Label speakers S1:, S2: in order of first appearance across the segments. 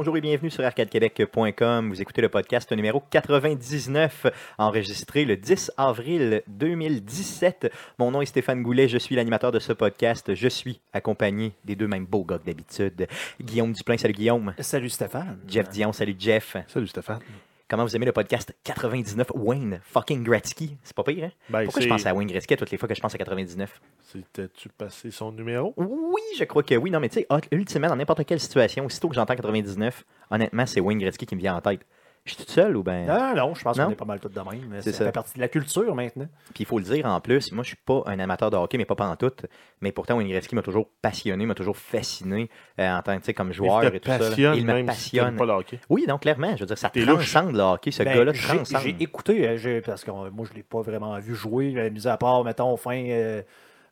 S1: Bonjour et bienvenue sur arcadequebec.com. Vous écoutez le podcast numéro 99, enregistré le 10 avril 2017. Mon nom est Stéphane Goulet, je suis l'animateur de ce podcast. Je suis accompagné des deux mêmes beaux gars que d'habitude. Guillaume Duplain, salut Guillaume.
S2: Salut Stéphane.
S1: Jeff Dion, salut Jeff.
S3: Salut Stéphane.
S1: Comment vous aimez le podcast 99 Wayne fucking Gretzky? C'est pas pire, hein?
S3: Ben,
S1: Pourquoi je pense à Wayne Gretzky à toutes les fois que je pense à 99?
S3: C'était-tu passé son numéro?
S1: Oui, je crois que oui. Non, mais tu sais, ultimement, dans n'importe quelle situation, aussitôt que j'entends 99, honnêtement, c'est Wayne Gretzky qui me vient en tête. Je suis tout seul ou ben?
S2: Non, non, je pense qu'on est pas mal tous de même. mais
S1: C'est
S2: Ça
S1: ça.
S2: fait partie de la culture maintenant.
S1: Puis il faut le dire en plus, moi je suis pas un amateur de hockey, mais pas pantoute. Mais pourtant, Wayne Gretzky m'a toujours passionné, m'a toujours fasciné euh, en tant que tu sais, comme joueur
S3: il te
S1: et tout ça. là.
S3: passionne
S1: Il me
S3: même si t'aimes
S1: passionne.
S3: pas le hockey.
S1: Oui, donc clairement, je veux dire, ça
S3: T'es louche.
S1: transcende le hockey. Ce
S2: Ben,
S1: gars-là
S2: j'ai-
S1: transcende.
S2: J'ai écouté, euh, j'ai- parce que euh, moi, je l'ai pas vraiment vu jouer, euh, mis à part, mettons, fin, euh,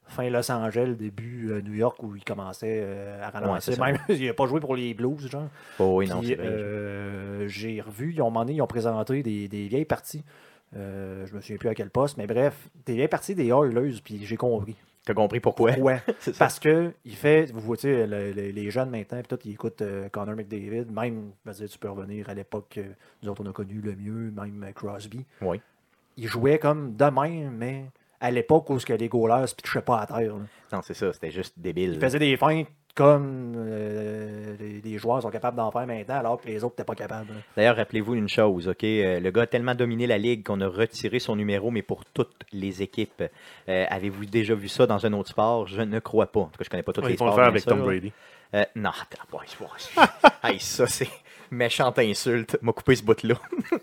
S2: fin Los Angeles, début euh, New York, où il commençait euh, à
S1: Ouais,
S2: ralentir.
S1: ça.
S2: Même, il n'a pas joué pour les Blues, genre.
S1: Oh, oui, non,
S2: Puis, euh, j'ai revu, ils ont demandé, ils ont présenté des, des vieilles parties. Je me souviens plus à quel poste, mais bref, des vieilles parties des Oilers, puis j'ai compris.
S1: T'as compris pourquoi?
S2: Ouais. Parce que il fait, vous voyez, le- le- les jeunes maintenant, puis tout, ils écoutent Connor McDavid. Même, dire, tu peux revenir à l'époque que nous autres, on a connu le mieux, même Crosby.
S1: Oui.
S2: Il jouait comme de même, mais à l'époque où ce que les goalers ne pitchaient pas à terre. là.
S1: Non, c'est ça, c'était juste débile.
S2: Il faisait des feintes comme euh, les, les joueurs sont capables d'en faire maintenant, alors que les autres n'étaient pas capables. là.
S1: D'ailleurs, rappelez-vous une chose, OK? Euh, le gars a tellement dominé la ligue qu'on a retiré son numéro, mais pour toutes les équipes. Euh, Avez-vous déjà vu ça dans un autre sport? Je ne crois pas. En tout cas, je connais pas tous
S3: Ouais,
S1: les
S3: ils vont le faire
S1: bien
S3: avec
S1: sûr,
S3: Tom. Brady.
S1: Euh, non, attends, ouais, ouais. hey, ça, c'est méchante insulte. M'a coupé ce bout-là.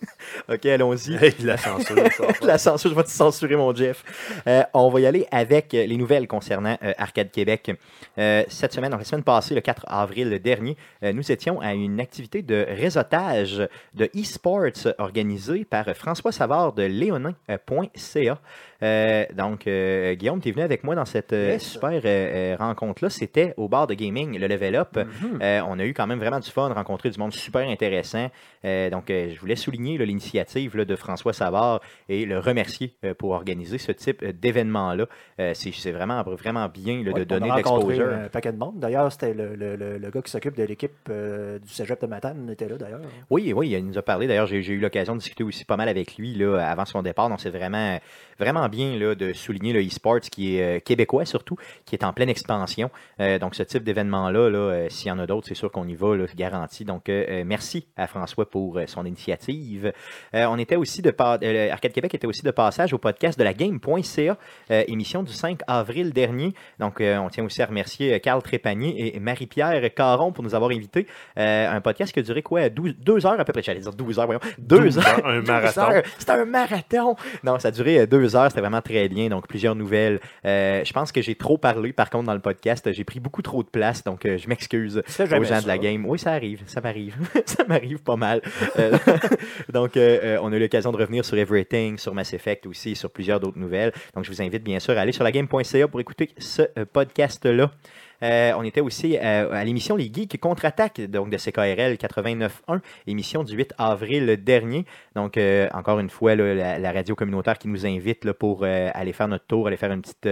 S1: OK, allons-y.
S3: La censure.
S1: La censure, je vais te censurer, mon Jeff. Euh, on va y aller avec euh, les nouvelles concernant euh, Arcade Québec. Euh, cette semaine, donc la semaine passée, le 4 avril dernier, nous étions à une activité de réseautage de e-sports organisée par François Savard de léonin.ca. Euh, donc, euh, Guillaume, tu es venu avec moi dans cette euh,
S2: Yes.
S1: super euh, euh, rencontre-là. C'était au bar de gaming, le Level Up.
S2: Mhm.
S1: Euh, on a eu quand même vraiment du fun, rencontré du monde super intéressant. Euh, donc, euh, je voulais souligner l'initiative de François Savard et le remercier euh, pour organiser ce type d'événement-là. C'est vraiment, vraiment bien là, de
S2: Ouais,
S1: donner de l'exposure.
S2: un paquet de monde. D'ailleurs, c'était le, le- le- le gars qui s'occupe de l'équipe du cégep de Matane était là, d'ailleurs.
S1: Oui, oui, il nous a parlé. D'ailleurs, j'ai eu l'occasion de discuter aussi pas mal avec lui là, avant son départ. Donc, c'est vraiment, vraiment bien là, de souligner le e-sport qui est québécois surtout, qui est en pleine expansion. Euh, donc, ce type d'événement-là, là, s'il y en a d'autres, c'est sûr qu'on y va, garanti. Donc, euh, merci à François pour euh, son initiative. Euh, on était aussi de euh, Arcade Québec était aussi de passage au podcast de la game.ca, euh, émission du 5 avril dernier. Donc, euh, on tient aussi à remercier Carl Trépanier et Marie-Pierre Caron pour nous avoir invités. Euh, un podcast qui a duré quoi? 12, deux heures à peu près. J'allais dire 12 heures, voyons. Deux
S3: 12
S1: heures.
S3: un marathon.
S1: C'était un marathon. Non, ça a duré deux heures. C'était vraiment très bien. Donc, plusieurs nouvelles. Euh, je pense que j'ai trop parlé, par contre, dans le podcast. J'ai pris beaucoup trop de place. Donc, euh, je m'excuse aux gens de la game. Oui, ça arrive. Ça m'arrive. ça m'arrive pas mal. Euh, donc, euh, euh, on a eu l'occasion de revenir sur Everything, sur Mass Effect aussi, sur plusieurs d'autres nouvelles. Donc, je vous invite bien sûr à aller sur la game.ca pour écouter ce podcast-là. Euh, on était aussi euh, à l'émission Les Geeks contre-attaque, donc de CKRL 89.1, émission du 8 avril dernier. Donc, euh, encore une fois, là, la, la radio communautaire qui nous invite là, pour aller faire notre tour, aller faire une petite.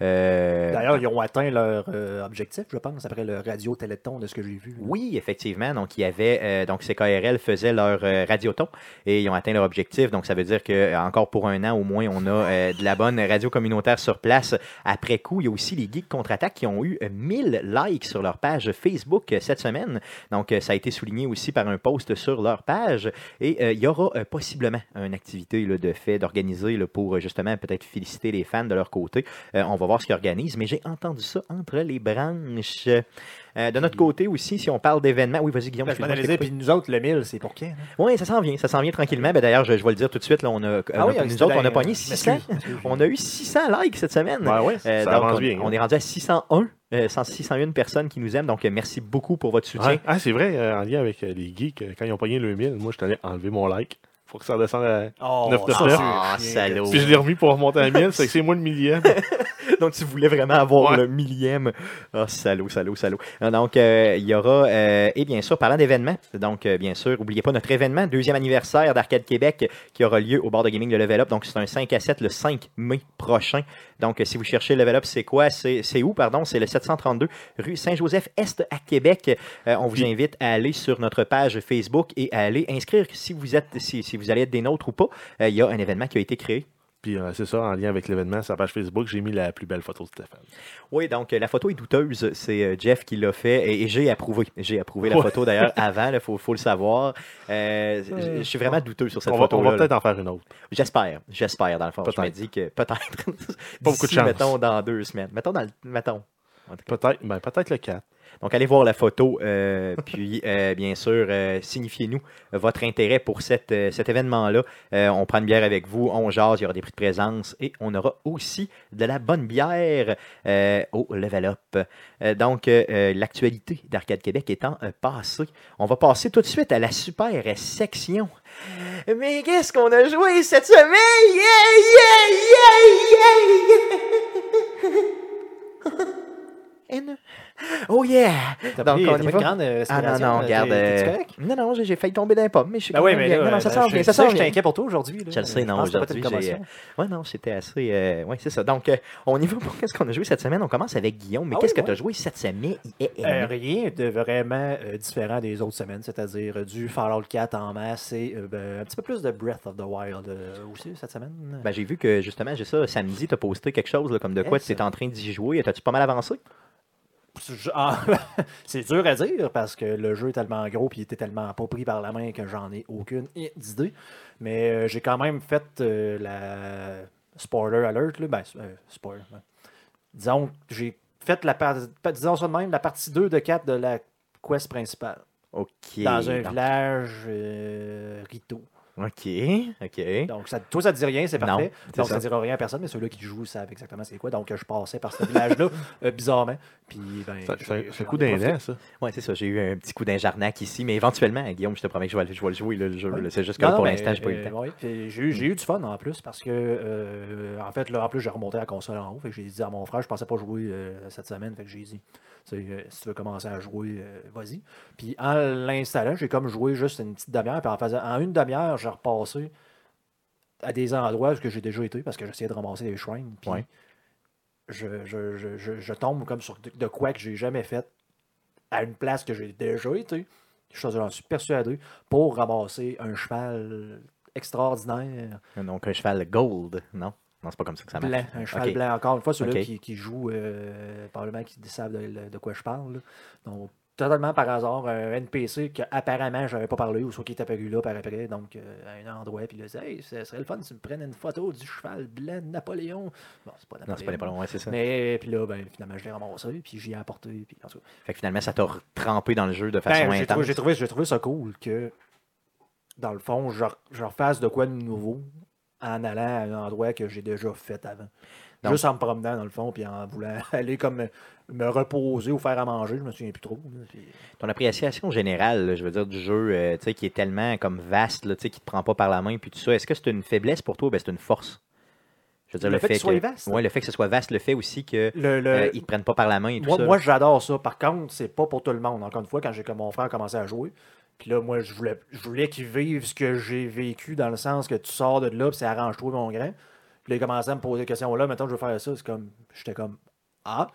S2: D'ailleurs, ils ont atteint leur objectif, je pense, après le radio téléthon de ce que j'ai vu.
S1: oui, effectivement. Donc, il y avait donc CKRL faisait leur radioton et ils ont atteint leur objectif. Donc, ça veut dire que encore pour un an au moins, on a de la bonne radio communautaire sur place. Après coup, il y a aussi les Geeks contre-attaque qui ont eu 1000 likes sur leur page Facebook euh, cette semaine. Donc, euh, ça a été souligné aussi par un post sur leur page. Et euh, il y aura possiblement une activité de fait d'organiser pour justement peut-être féliciter les fans de leur côté. On va voir ce qu'ils organisent, mais j'ai entendu ça entre les branches. Euh, de notre côté aussi, si on parle d'événements, oui, vas-y Guillaume.
S2: Ben, je puis nous autres, le 1000, c'est pour qui? hein?
S1: Oui, ça s'en vient, ça s'en vient tranquillement. Ben, D'ailleurs, je, je vais le dire tout de suite, là, on a, euh,
S2: Ah oui,
S1: nous autres, on a pogné
S2: je
S1: 600.
S2: m'excuse, m'excuse.
S1: On a eu 600 likes cette semaine.
S3: Ouais, ouais,
S1: Euh,
S3: ça
S1: donc,
S3: avance
S1: on,
S3: bien.
S1: on
S3: hein.
S1: est rendu à 601, euh, 601 personnes qui nous aiment. Donc, euh, merci beaucoup pour votre soutien.
S3: Ouais. Ah, c'est vrai, euh, en lien avec euh, les geeks, euh, quand ils ont pogné le 1000, moi, je t'allais enlever mon like. Faut que ça redescende à.
S2: Oh,
S3: 9,
S2: ça,
S3: 9.
S2: c'est
S1: Ah,
S2: chiant.
S1: salaud.
S3: Puis je l'ai remis pour remonter à 1000, c'est que c'est moi le millième.
S1: Donc, tu voulais vraiment avoir
S3: Ouais.
S1: le millième. Ah, salaud, salaud, salaud. Ah, Donc, euh, il y aura, euh, et bien sûr, parlant d'événements, donc, euh, bien sûr, n'oubliez pas notre événement, deuxième anniversaire d'Arcade Québec, qui aura lieu au bar de gaming de Level Up. Donc, c'est un 5 à 7 le 5 mai prochain. Donc, si vous cherchez Level Up, c'est quoi? C'est c'est où, pardon? C'est le 732 rue Saint-Joseph-Est à Québec. Euh, on vous invite à aller sur notre page Facebook et à aller inscrire si vous êtes, si, si vous allez être des nôtres ou pas. Euh, Il y a un événement qui a été créé.
S3: Puis euh, c'est ça, en lien avec l'événement, sur la page Facebook, j'ai mis la plus belle photo de Stéphane.
S1: Oui, donc euh, la photo est douteuse. C'est euh, Jeff qui l'a fait et, et j'ai approuvé. J'ai approuvé la
S3: Ouais.
S1: photo d'ailleurs avant, il faut, faut le savoir. Je- suis vraiment douteux sur cette
S3: On va, on
S1: photo.
S3: va peut-être en faire une autre.
S1: J'espère, j'espère dans le fond. Je me dis que peut-être.
S3: Pas beaucoup de chance.
S1: Mettons dans deux semaines. Mettons dans le. Mettons.
S3: Peut-être ben, peut-être le 4.
S1: Donc, allez voir la photo, euh, puis euh, bien sûr, euh, signifiez-nous votre intérêt pour cet événement-là. On prend une bière avec vous, on jase, il y aura des prix de présence et on aura aussi de la bonne bière au Level Up. Donc, l'actualité d'Arcade Québec étant passée, on va passer tout de suite à la super section. Mais qu'est-ce qu'on a joué cette semaine? Yeah, yeah, yeah, yeah! Oh yeah! Donc,
S2: pris-
S1: on y va.
S2: grande euh,
S1: Ah non, non, regarde. Euh, non, non, j'ai failli tomber d'un pomme, mais je suis
S2: Ben oui, mais là,
S1: non, non, ça
S2: euh,
S1: bien. Ça
S2: je t'inquiète pour toi aujourd'hui.
S1: Je le sais, non, aujourd'hui,
S2: commotion.
S1: Ouais, non, c'était assez. Euh, ouais, c'est ça. Donc, euh, on y va pour qu'est-ce qu'on a joué cette semaine? On commence avec Guillaume. Mais
S2: Ah
S1: qu'est-ce
S2: oui,
S1: que tu as joué cette semaine?
S2: Euh,
S1: eh.
S2: rien de vraiment euh, différent des autres semaines, c'est-à-dire euh, du Fallout 4 en masse et euh, ben, un petit peu plus de Breath of the Wild euh, aussi cette semaine.
S1: Ben, j'ai vu que justement, j'ai ça samedi, tu as posté quelque chose là, comme de quoi tu étais en train d'y jouer. T'as-tu pas mal avancé?
S2: Ah, c'est dur à dire parce que le jeu est tellement gros et il était tellement pas pris par la main que j'en ai aucune idée. Mais euh, j'ai quand même fait euh, la spoiler alert. Là. Ben, euh, spoiler. ouais. Disons que j'ai fait la part- pa- disons ça de même, la partie 2 de 4 de la quest principale.
S1: OK.
S2: Dans un
S1: Donc-
S2: village Rito.
S1: OK. OK.
S2: Donc, ça, toi, ça te dit rien, c'est parfait. Donc,
S1: ça.
S2: ne dira rien à personne, mais ceux-là qui jouent savent exactement c'est quoi. Donc, je passais par ce village-là, euh, bizarrement. Puis, ben,
S3: C'est un- coup d'indent, ça.
S1: Ouais, c'est ça. J'ai eu un petit coup d'injarnac ici, mais éventuellement, Guillaume, je te promets que je vais, le- je vais le jouer, là, le jeu.
S2: Oui.
S1: C'est juste que
S2: Non,
S1: pour l'instant, j'ai pas eu le
S2: euh,
S1: temps.
S2: ouais, j'ai eu, du fun en plus parce que, euh, en fait, là, en plus, j'ai remonté la console en haut. Fait que j'ai dit à mon frère, je pensais pas jouer euh, cette semaine. Fait que j'ai dit, si tu veux commencer à jouer, euh, vas-y. Puis en l'installant, j'ai comme joué juste une petite demi-heure. Puis en, faisant, en une demi-heure, j'ai repassé à des endroits où j'ai déjà été parce que j'essayais de ramasser des shrines. Puis
S1: Ouais.
S2: je, je, je, je, tombe comme sur de, de quoi que j'ai jamais fait à une place que j'ai déjà été. Je j'en suis persuadé pour ramasser un cheval extraordinaire,
S1: Donc, un cheval gold, non? Non, c'est pas comme ça que ça marche.
S2: blanc, un cheval blanc. Encore une fois, ceux-là
S1: Ok.
S2: qui, qui jouent, euh, probablement qui savent de, de quoi je parle. là. Donc, totalement par hasard, un NPC que apparemment je n'avais pas parlé, ou soit qui est apparu là par après, donc euh, à un endroit, puis il a dit Hey, ce serait le fun si tu me prennes une photo du cheval blanc de Napoléon. Bon, c'est pas Napoléon.
S1: Non, c'est pas ballons, ouais, c'est ça.
S2: Mais puis là, ben, finalement, je l'ai ramassé, puis j'y ai apporté. Puis, en tout cas,
S1: Fait que finalement, ça t'a trempé dans le jeu de
S2: ben,
S1: façon
S2: j'ai,
S1: intense?
S2: trouvé, j'ai, trouvé, j'ai trouvé ça cool que, dans le fond, je, je refasse de quoi de nouveau en allant à un endroit que j'ai déjà fait avant.
S1: Donc-
S2: Juste en me promenant, dans le fond, puis en voulant aller comme me, reposer ou faire à manger, je me souviens plus trop. là, puis-
S1: Ton appréciation générale, là, je veux dire, du jeu, euh, tu sais, qui est tellement comme vaste, là, tu sais, qui te prend pas par la main, puis tout ça, est-ce que c'est une faiblesse pour toi? Ou ben, c'est une force? Je veux dire,
S2: Le fait qu'il soit vaste?
S1: Ouais, le fait que ce soit vaste, le fait aussi que
S2: Le, le-
S1: euh, te prennent pas par la main et tout
S2: moi,
S1: ça.
S2: moi, j'adore ça. Par contre, c'est pas pour tout le monde. Encore une fois, quand j'ai comme mon frère commencé à jouer, puis là, moi, je voulais, je voulais qu'il vive ce que j'ai vécu dans le sens que tu sors de là, puis c'est arrange-toi, mon grand. Puis là, il commençait à me poser des questions. Là, maintenant, je veux faire ça. C'est comme, j'étais comme, ah,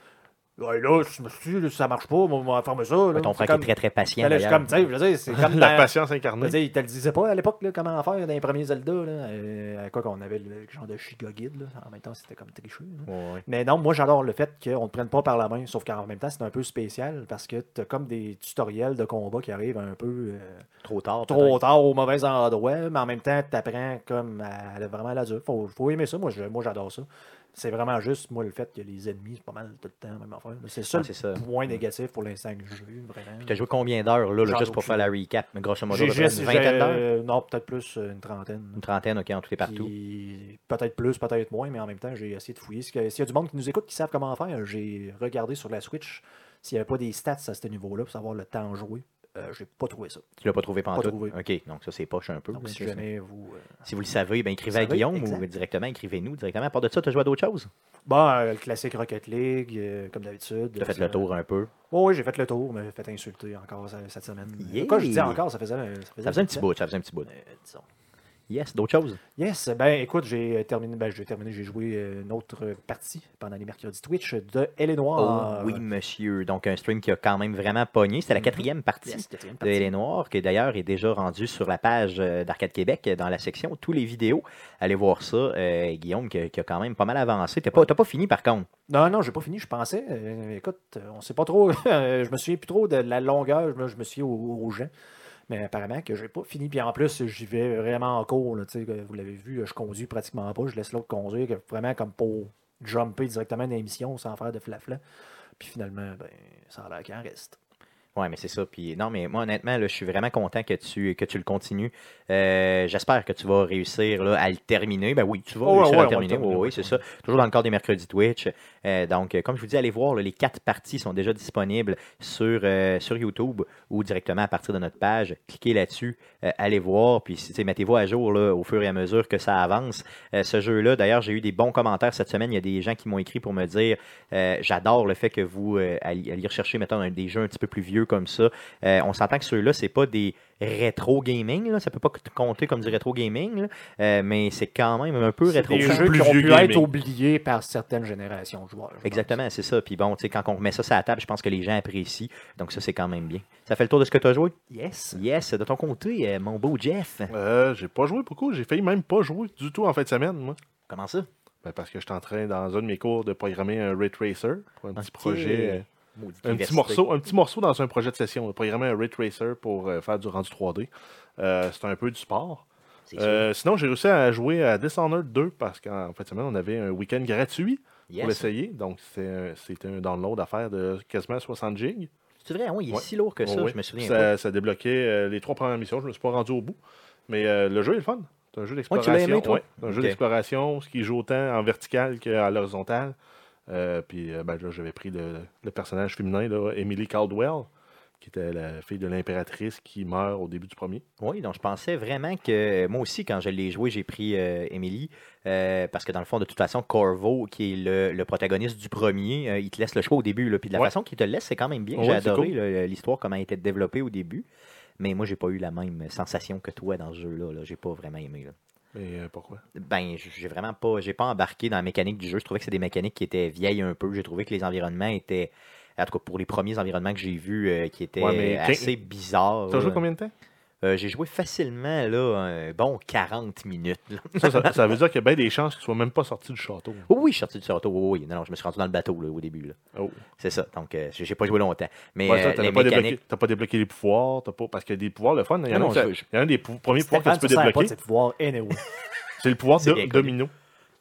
S2: ouais, là, je me suis dit, ça marche pas, on va fermer ça. Là.
S1: Ouais, ton frère
S2: comme-
S1: est très très patient.
S2: Ben là, comme, je veux dire, c'est comme
S3: La
S2: dans-
S3: patience
S2: je veux
S3: incarnée.
S2: dire, il te le disait pas à l'époque, comment faire dans les premiers Zelda. Là, euh, quoi qu'on avait le genre de Shiga Guide. Là. En même temps, c'était comme.
S1: Ouais, ouais.
S2: Mais non, moi j'adore le fait qu'on ne te prenne pas par la main, sauf qu'en même temps c'est un peu spécial parce que tu as comme des tutoriels de combat qui arrivent un peu euh,
S1: Trop tard.
S2: trop tard au mauvais endroit, mais en même temps tu apprends comme à, à vraiment la dure. Faut, faut aimer ça, moi, j'adore ça. C'est vraiment juste, moi, le fait que les ennemis, c'est pas mal tout le temps même affaire. C'est ça le
S1: c'est ça.
S2: point négatif pour l'instant que j'ai eu, vraiment.
S1: Puis t'as joué combien d'heures, là, juste pour faire la recap? Mais grosso modo, une vingtaine d'heures?
S2: euh, Non, peut-être plus euh, une trentaine.
S1: Une trentaine, ok, en tout et partout.
S2: Peut-être plus, peut-être moins, mais en même temps, j'ai essayé de fouiller. S'il y a- s'il y a du monde qui nous écoute qui savent comment faire, j'ai regardé sur la Switch s'il n'y avait pas des stats à ce niveau-là pour savoir le temps joué Euh, j'ai pas trouvé ça.
S1: Tu l'as pas trouvé pendant
S2: Pas trouvé.
S1: OK, donc ça, c'est poche un peu.
S2: Donc, si jamais vous. euh,
S1: Si vous le savez, ben, écrivez à
S2: savez,
S1: Guillaume
S2: exact.
S1: ou directement, écrivez-nous directement. À part de ça, tu as joué à d'autres choses?
S2: Bon, euh, le classique Rocket League, euh, comme d'habitude.
S1: Tu as fait le tour un peu.
S2: Oh, oui, j'ai fait le tour, mais j'ai fait insulter encore cette semaine.
S1: Yeah.
S2: Quand je dis encore, ça faisait, ça faisait,
S1: Ça faisait un petit bout, ça faisait un petit bout.
S2: Disons.
S1: Yes, d'autres choses?
S2: Yes, ben écoute, j'ai terminé, ben, j'ai terminé, j'ai joué euh, une autre partie pendant les mercredis Twitch de Elle est
S1: Oh,
S2: Noire.
S1: oui, monsieur. Donc, un stream qui a quand même vraiment pogné. C'était la
S2: Mhm.
S1: quatrième partie.
S2: Yes, quatrième
S1: de. Elle est Noire, qui d'ailleurs est déjà rendu sur la page euh, d'Arcade Québec, euh, dans la section tous les vidéos. Allez voir ça. Euh, Guillaume, qui, a- qui a quand même pas mal avancé. T'as pas, pas fini, par contre?
S2: Non, non, j'ai pas fini, je pensais. euh, écoute, euh, on sait pas trop. je me souviens plus trop de la longueur, je me, je me suis aux, aux gens. Mais apparemment que j'ai pas fini. Puis en plus, j'y vais vraiment en cours. là, vous l'avez vu, je conduis pratiquement pas. Je laisse l'autre conduire, vraiment comme pour jumper directement dans l'émission sans faire de flafla. Puis finalement, ben, ça a l'air qu'il en reste.
S1: Ouais, mais c'est ça. Puis non, mais moi honnêtement, là, je suis vraiment content que tu que tu le continues. Euh, J'espère que tu vas réussir là, à le terminer. Ben oui, tu vas
S2: Oh,
S1: réussir
S2: ouais,
S1: à le terminer. Oui, c'est ça. Toujours dans le cadre des mercredis Twitch. Euh, donc, comme je vous dis, allez voir, là, les quatre parties sont déjà disponibles sur, euh, sur YouTube ou directement à partir de notre page. Cliquez là-dessus, allez voir, puis mettez-vous à jour au fur et à mesure que ça avance. Ce jeu-là, d'ailleurs, j'ai eu des bons commentaires cette semaine. Il y a des gens qui m'ont écrit pour me dire j'adore le fait que vous alliez rechercher, mettons, des jeux un petit peu plus vieux comme ça. Euh, on s'entend que ceux-là, c'est pas des rétro gaming, là. ça peut pas compter comme du rétro gaming, là. Euh, mais c'est quand même un peu
S2: C'est
S1: rétro
S2: des
S3: gaming.
S2: jeux
S3: Plus
S2: qui ont pu
S3: gaming.
S2: être oubliés par certaines générations de joueurs. je.
S1: Exactement, c'est ça. Puis bon, tu sais, quand on remet ça sur la table, je pense que les gens apprécient. Donc ça, c'est quand même bien. Ça fait le tour de ce que tu as joué?
S2: Yes.
S1: Yes, de ton côté, euh, mon beau Jeff.
S3: Euh, j'ai pas joué beaucoup. J'ai failli même pas jouer du tout en fin de semaine, moi.
S1: Comment ça?
S3: Ben, parce que j'étais en train, dans un de mes cours, de programmer un Ray Tracer pour un petit projet. Un, petit morceau, un petit morceau dans un projet de session. de Programmer un Ray Tracer pour euh, faire du rendu 3D. Euh, c'est un peu du sport. Euh, sinon, j'ai réussi à jouer à Dishonored 2 parce qu'en fin de semaine, on avait un week-end gratuit pour l'essayer. Donc, c'était un download à faire de quasiment 60 gigs.
S1: C'est vrai, oui, il est
S3: Ouais.
S1: si lourd que ça,
S3: Oh, oui.
S1: je me souviens.
S3: Ça, ça débloquait euh, les trois premières missions. Je ne me suis pas rendu au bout. Mais le jeu est le fun. C'est un jeu d'exploration. Ouais, c'est un jeu d'exploration, ce qui joue autant en vertical qu'à l'horizontale. Euh, puis euh, ben, là, j'avais pris le, le personnage féminin, là, Emily Caldwell, qui était la fille de l'impératrice qui meurt au début du premier.
S1: Oui, donc je pensais vraiment que moi aussi, quand je l'ai joué, j'ai pris euh, Emily. euh, parce que dans le fond, de toute façon, Corvo, qui est le, le protagoniste du premier, euh, il te laisse le choix au début. Là, puis de la
S3: Ouais.
S1: façon qu'il te le laisse, c'est quand même bien.
S3: Ouais,
S1: J'ai adoré
S3: cool.
S1: l'histoire, comment elle a été développée au début. Mais moi, j'ai pas eu la même sensation que toi dans ce jeu-là. Là. J'ai pas vraiment aimé. là.
S3: Mais euh, pourquoi?
S1: Ben, j'ai vraiment pas, j'ai pas embarqué dans la mécanique du jeu. Je trouvais que c'est des mécaniques qui étaient vieilles un peu. J'ai trouvé que les environnements étaient, en tout cas pour les premiers environnements que j'ai vus, euh, qui étaient
S3: Ouais, mais
S1: assez bizarres.
S3: Tu as joué combien de temps?
S1: Euh, j'ai joué facilement là, un bon 40 minutes. là.
S3: ça, ça, ça veut dire qu'il y a bien des chances que tu sois même pas sorti du château.
S1: Oui, oui, je suis sorti du château. Oui, oui. Non, non, je me suis rendu dans le bateau là, au début. là.
S3: Oh.
S1: C'est ça. Donc, euh, j'ai j'ai pas joué longtemps. Mais
S3: Ouais,
S1: euh, les
S3: pas, débloqué,
S1: mécaniques.
S3: t'as pas débloqué les pouvoirs, t'as pas, parce qu'il y a des pouvoirs, le fun. Il y en a,
S1: non,
S3: un, ça-
S1: je-
S3: il y en a un des pou- premiers pouvoirs que
S2: Stéphane,
S3: tu peux
S2: ça sert pas
S3: débloquer.
S2: de ses pouvoirs anyway.
S3: C'est le pouvoir
S1: C'est
S3: de
S1: connu.
S3: domino.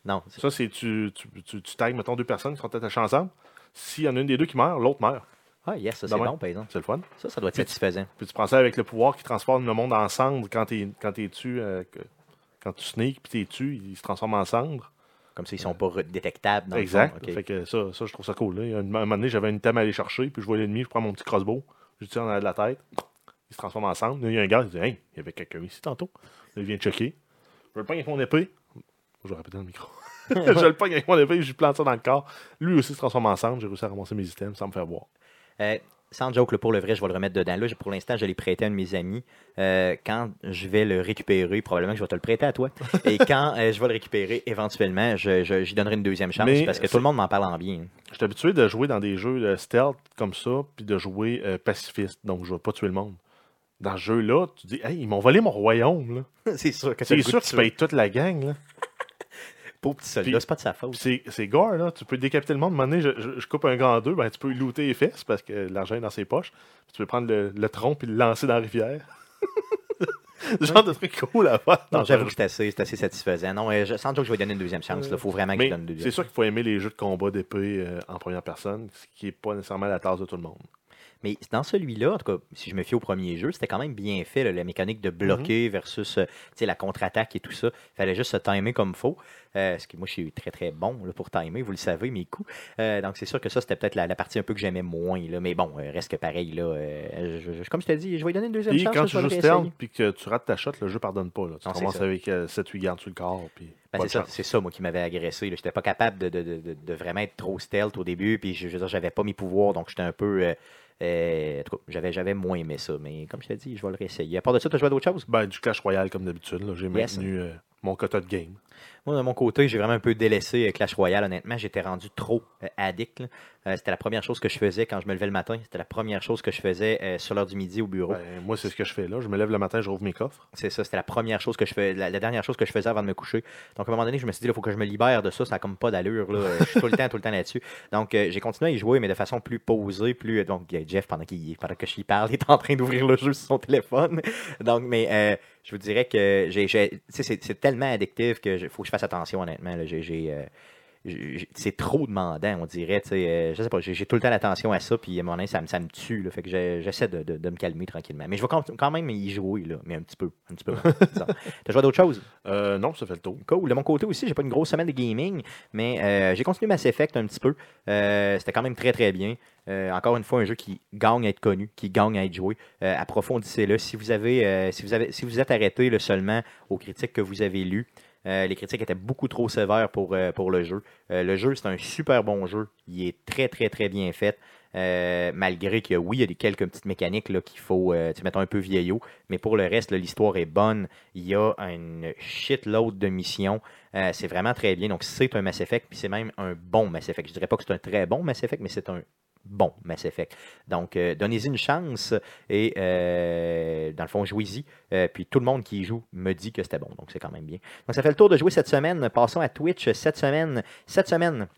S1: Non, c'est-
S3: Ça, c'est tu, tu, tu, tu tagues, mettons, deux personnes qui sont attachées ensemble. S'il y en a une des deux qui meurt, l'autre meurt.
S1: Ah, yes, ça c'est
S3: Demain.
S1: bon, par exemple.
S3: C'est le fun.
S1: Ça, ça doit être
S3: Puis-
S1: satisfaisant.
S3: Puis tu prends ça avec le pouvoir qui transforme le monde en cendre quand t'es quand t'es tu euh, quand tu sneak puis t'es tu, il se transforme en cendre.
S1: Comme ça, ils sont pas détectables. Dans le
S3: exact.
S1: fond. OK.
S3: Fait que ça, ça, je trouve ça cool. Là. Un, un moment donné, j'avais une item à aller chercher, puis je vois l'ennemi, je prends mon petit crossbow, je le tire en arrière de la tête, il se transforme en cendre. Là, il y a un gars qui dit Hey, il y avait quelqu'un ici tantôt. Là, il vient checker. Je le pogne avec mon épée. Je vais répéter dans le micro. je le pogne avec mon épée, je lui plante ça dans le corps. Lui aussi se transforme en cendre. J'ai réussi à ramasser mes items sans me faire voir.
S1: Euh, sans joke, là, pour le vrai, je vais le remettre dedans. Là, pour l'instant, je l'ai prêté à un de mes amis. Euh, quand je vais le récupérer, probablement que je vais te le prêter à toi. Et quand euh, je vais le récupérer, éventuellement, je, je- j'y donnerai une deuxième chance
S3: Mais
S1: parce que tout le monde m'en parle en bien.
S3: Je suis habitué de jouer dans des jeux de stealth comme ça, puis de jouer euh, pacifiste, donc je vais pas tuer le monde. Dans ce jeu-là, tu dis, hey, ils m'ont volé mon royaume. là.
S1: c'est sûr que
S3: C'est sûr que tu payes toute la gang. Là.
S1: Pauvre petit soldat, c'est pas de sa faute.
S3: C'est, gore, là. Tu peux décapiter le monde. À un moment donné, je, je- je coupe un en deux, ben, tu peux lui looter les fesses parce que l'argent est dans ses poches. Puis tu peux prendre le, le tronc et le lancer dans la rivière. Ce genre de truc cool à faire.
S1: Non, j'avoue que c'est assez, assez satisfaisant. Non, euh, je, sans doute que je vais donner une deuxième chance. Il faut vraiment que je donne une deuxième
S3: c'est sûr qu'il faut aimer les jeux de combat d'épée euh, en première personne, ce qui n'est pas nécessairement la tasse de tout le monde.
S1: Mais dans celui-là, en tout cas, si je me fie au premier jeu, c'était quand même bien fait, là, la mécanique de bloquer versus euh, la contre-attaque et tout ça. Il fallait juste se timer comme il faut. Euh, parce que moi, je suis très très bon là, pour timer, vous le savez, mes coups. Euh, donc c'est sûr que ça, c'était peut-être la, la partie un peu que j'aimais moins. Là. Mais bon, euh, reste que pareil. Là, euh, je- je- comme je t'ai dit, je vais lui donner une deuxième
S3: Puis
S1: chance.
S3: quand tu joues
S1: réessayer.
S3: puis que tu rates ta shot, le jeu pardonne pas. Là. Tu
S1: Non,
S3: commences avec 7-8 gardes sur le corps. Puis
S1: Ben, c'est ça, ça, moi, qui m'avait agressé. Je n'étais pas capable de, de- de- de- vraiment être trop stealth au début. Puis, je, je veux dire, j'avais pas mes pouvoirs, donc j'étais un peu. Euh, en tout cas, j'avais, j'avais moins aimé ça. Mais comme je t'ai dit, je vais le réessayer. À part de ça, tu as joué à d'autres choses?
S3: Ben, du Clash Royale comme d'habitude. J'ai
S1: Yes.
S3: maintenu euh, mon quota de game.
S1: Moi, de mon côté, j'ai vraiment un peu délaissé euh, Clash Royale, honnêtement. J'étais rendu trop euh, addict. Euh, c'était la première chose que je faisais quand je me levais le matin. C'était la première chose que je faisais euh, sur l'heure du midi au bureau.
S3: Ben, moi, c'est ce que je fais là. Je me lève le matin, je rouvre mes coffres.
S1: C'est ça, c'était la première chose que je fais, la, la dernière chose que je faisais avant de me coucher. Donc, à un moment donné, je me suis dit, il faut que je me libère de ça. Ça n'a comme pas d'allure. là. Je suis tout le temps, tout le temps là-dessus. Donc, j'ai continué à y jouer, mais de façon plus posée, plus. Donc, Jeff, pendant, qu'il, pendant que je lui parle, il est en train d'ouvrir le jeu sur son téléphone. Donc, mais je vous dirais que j'ai, c'est, c'est tellement addictif que faut que je fasse attention, honnêtement. là. J'ai, j'ai, euh, j'ai- c'est trop demandant, on dirait. euh, je sais pas, j'ai, tout le temps l'attention à ça, puis à moment donné, ça, me- ça me tue. là. fait que j'essaie de, de- de me calmer tranquillement. Mais je vais quand même y jouer, là, mais un petit peu. Un petit peu. T'as joué à d'autres choses?
S3: Euh, non, ça fait le tour.
S1: Cool. De mon côté aussi, j'ai pas une grosse semaine de gaming, mais euh, j'ai continué Mass Effect un petit peu. C'était quand même très très bien. Euh, encore une fois, un jeu qui gagne à être connu, qui gagne à être joué. Euh, approfondissez-le. Si vous avez, euh, si vous avez, si vous êtes arrêté là, seulement aux critiques que vous avez lues, euh, les critiques étaient beaucoup trop sévères pour, euh, le jeu. Euh, le jeu, c'est un super bon jeu. Il est très, très, très bien fait. Malgré que, oui, il y a quelques petites mécaniques qu'il faut, tu mettons, un peu vieillot. Mais pour le reste, l'histoire est bonne. Il y a une shitload de missions. C'est vraiment très bien. Donc, c'est un Mass Effect, puis c'est même un bon Mass Effect. Je dirais pas que c'est un très bon Mass Effect, mais c'est un bon Mass Effect. Donc, euh, donnez-y une chance et, euh, dans le fond, jouez-y. Euh, puis tout le monde qui y joue me dit que c'était bon. Donc, c'est quand même bien. Donc, ça fait le tour de jouer cette semaine. Passons à Twitch cette semaine. Cette semaine,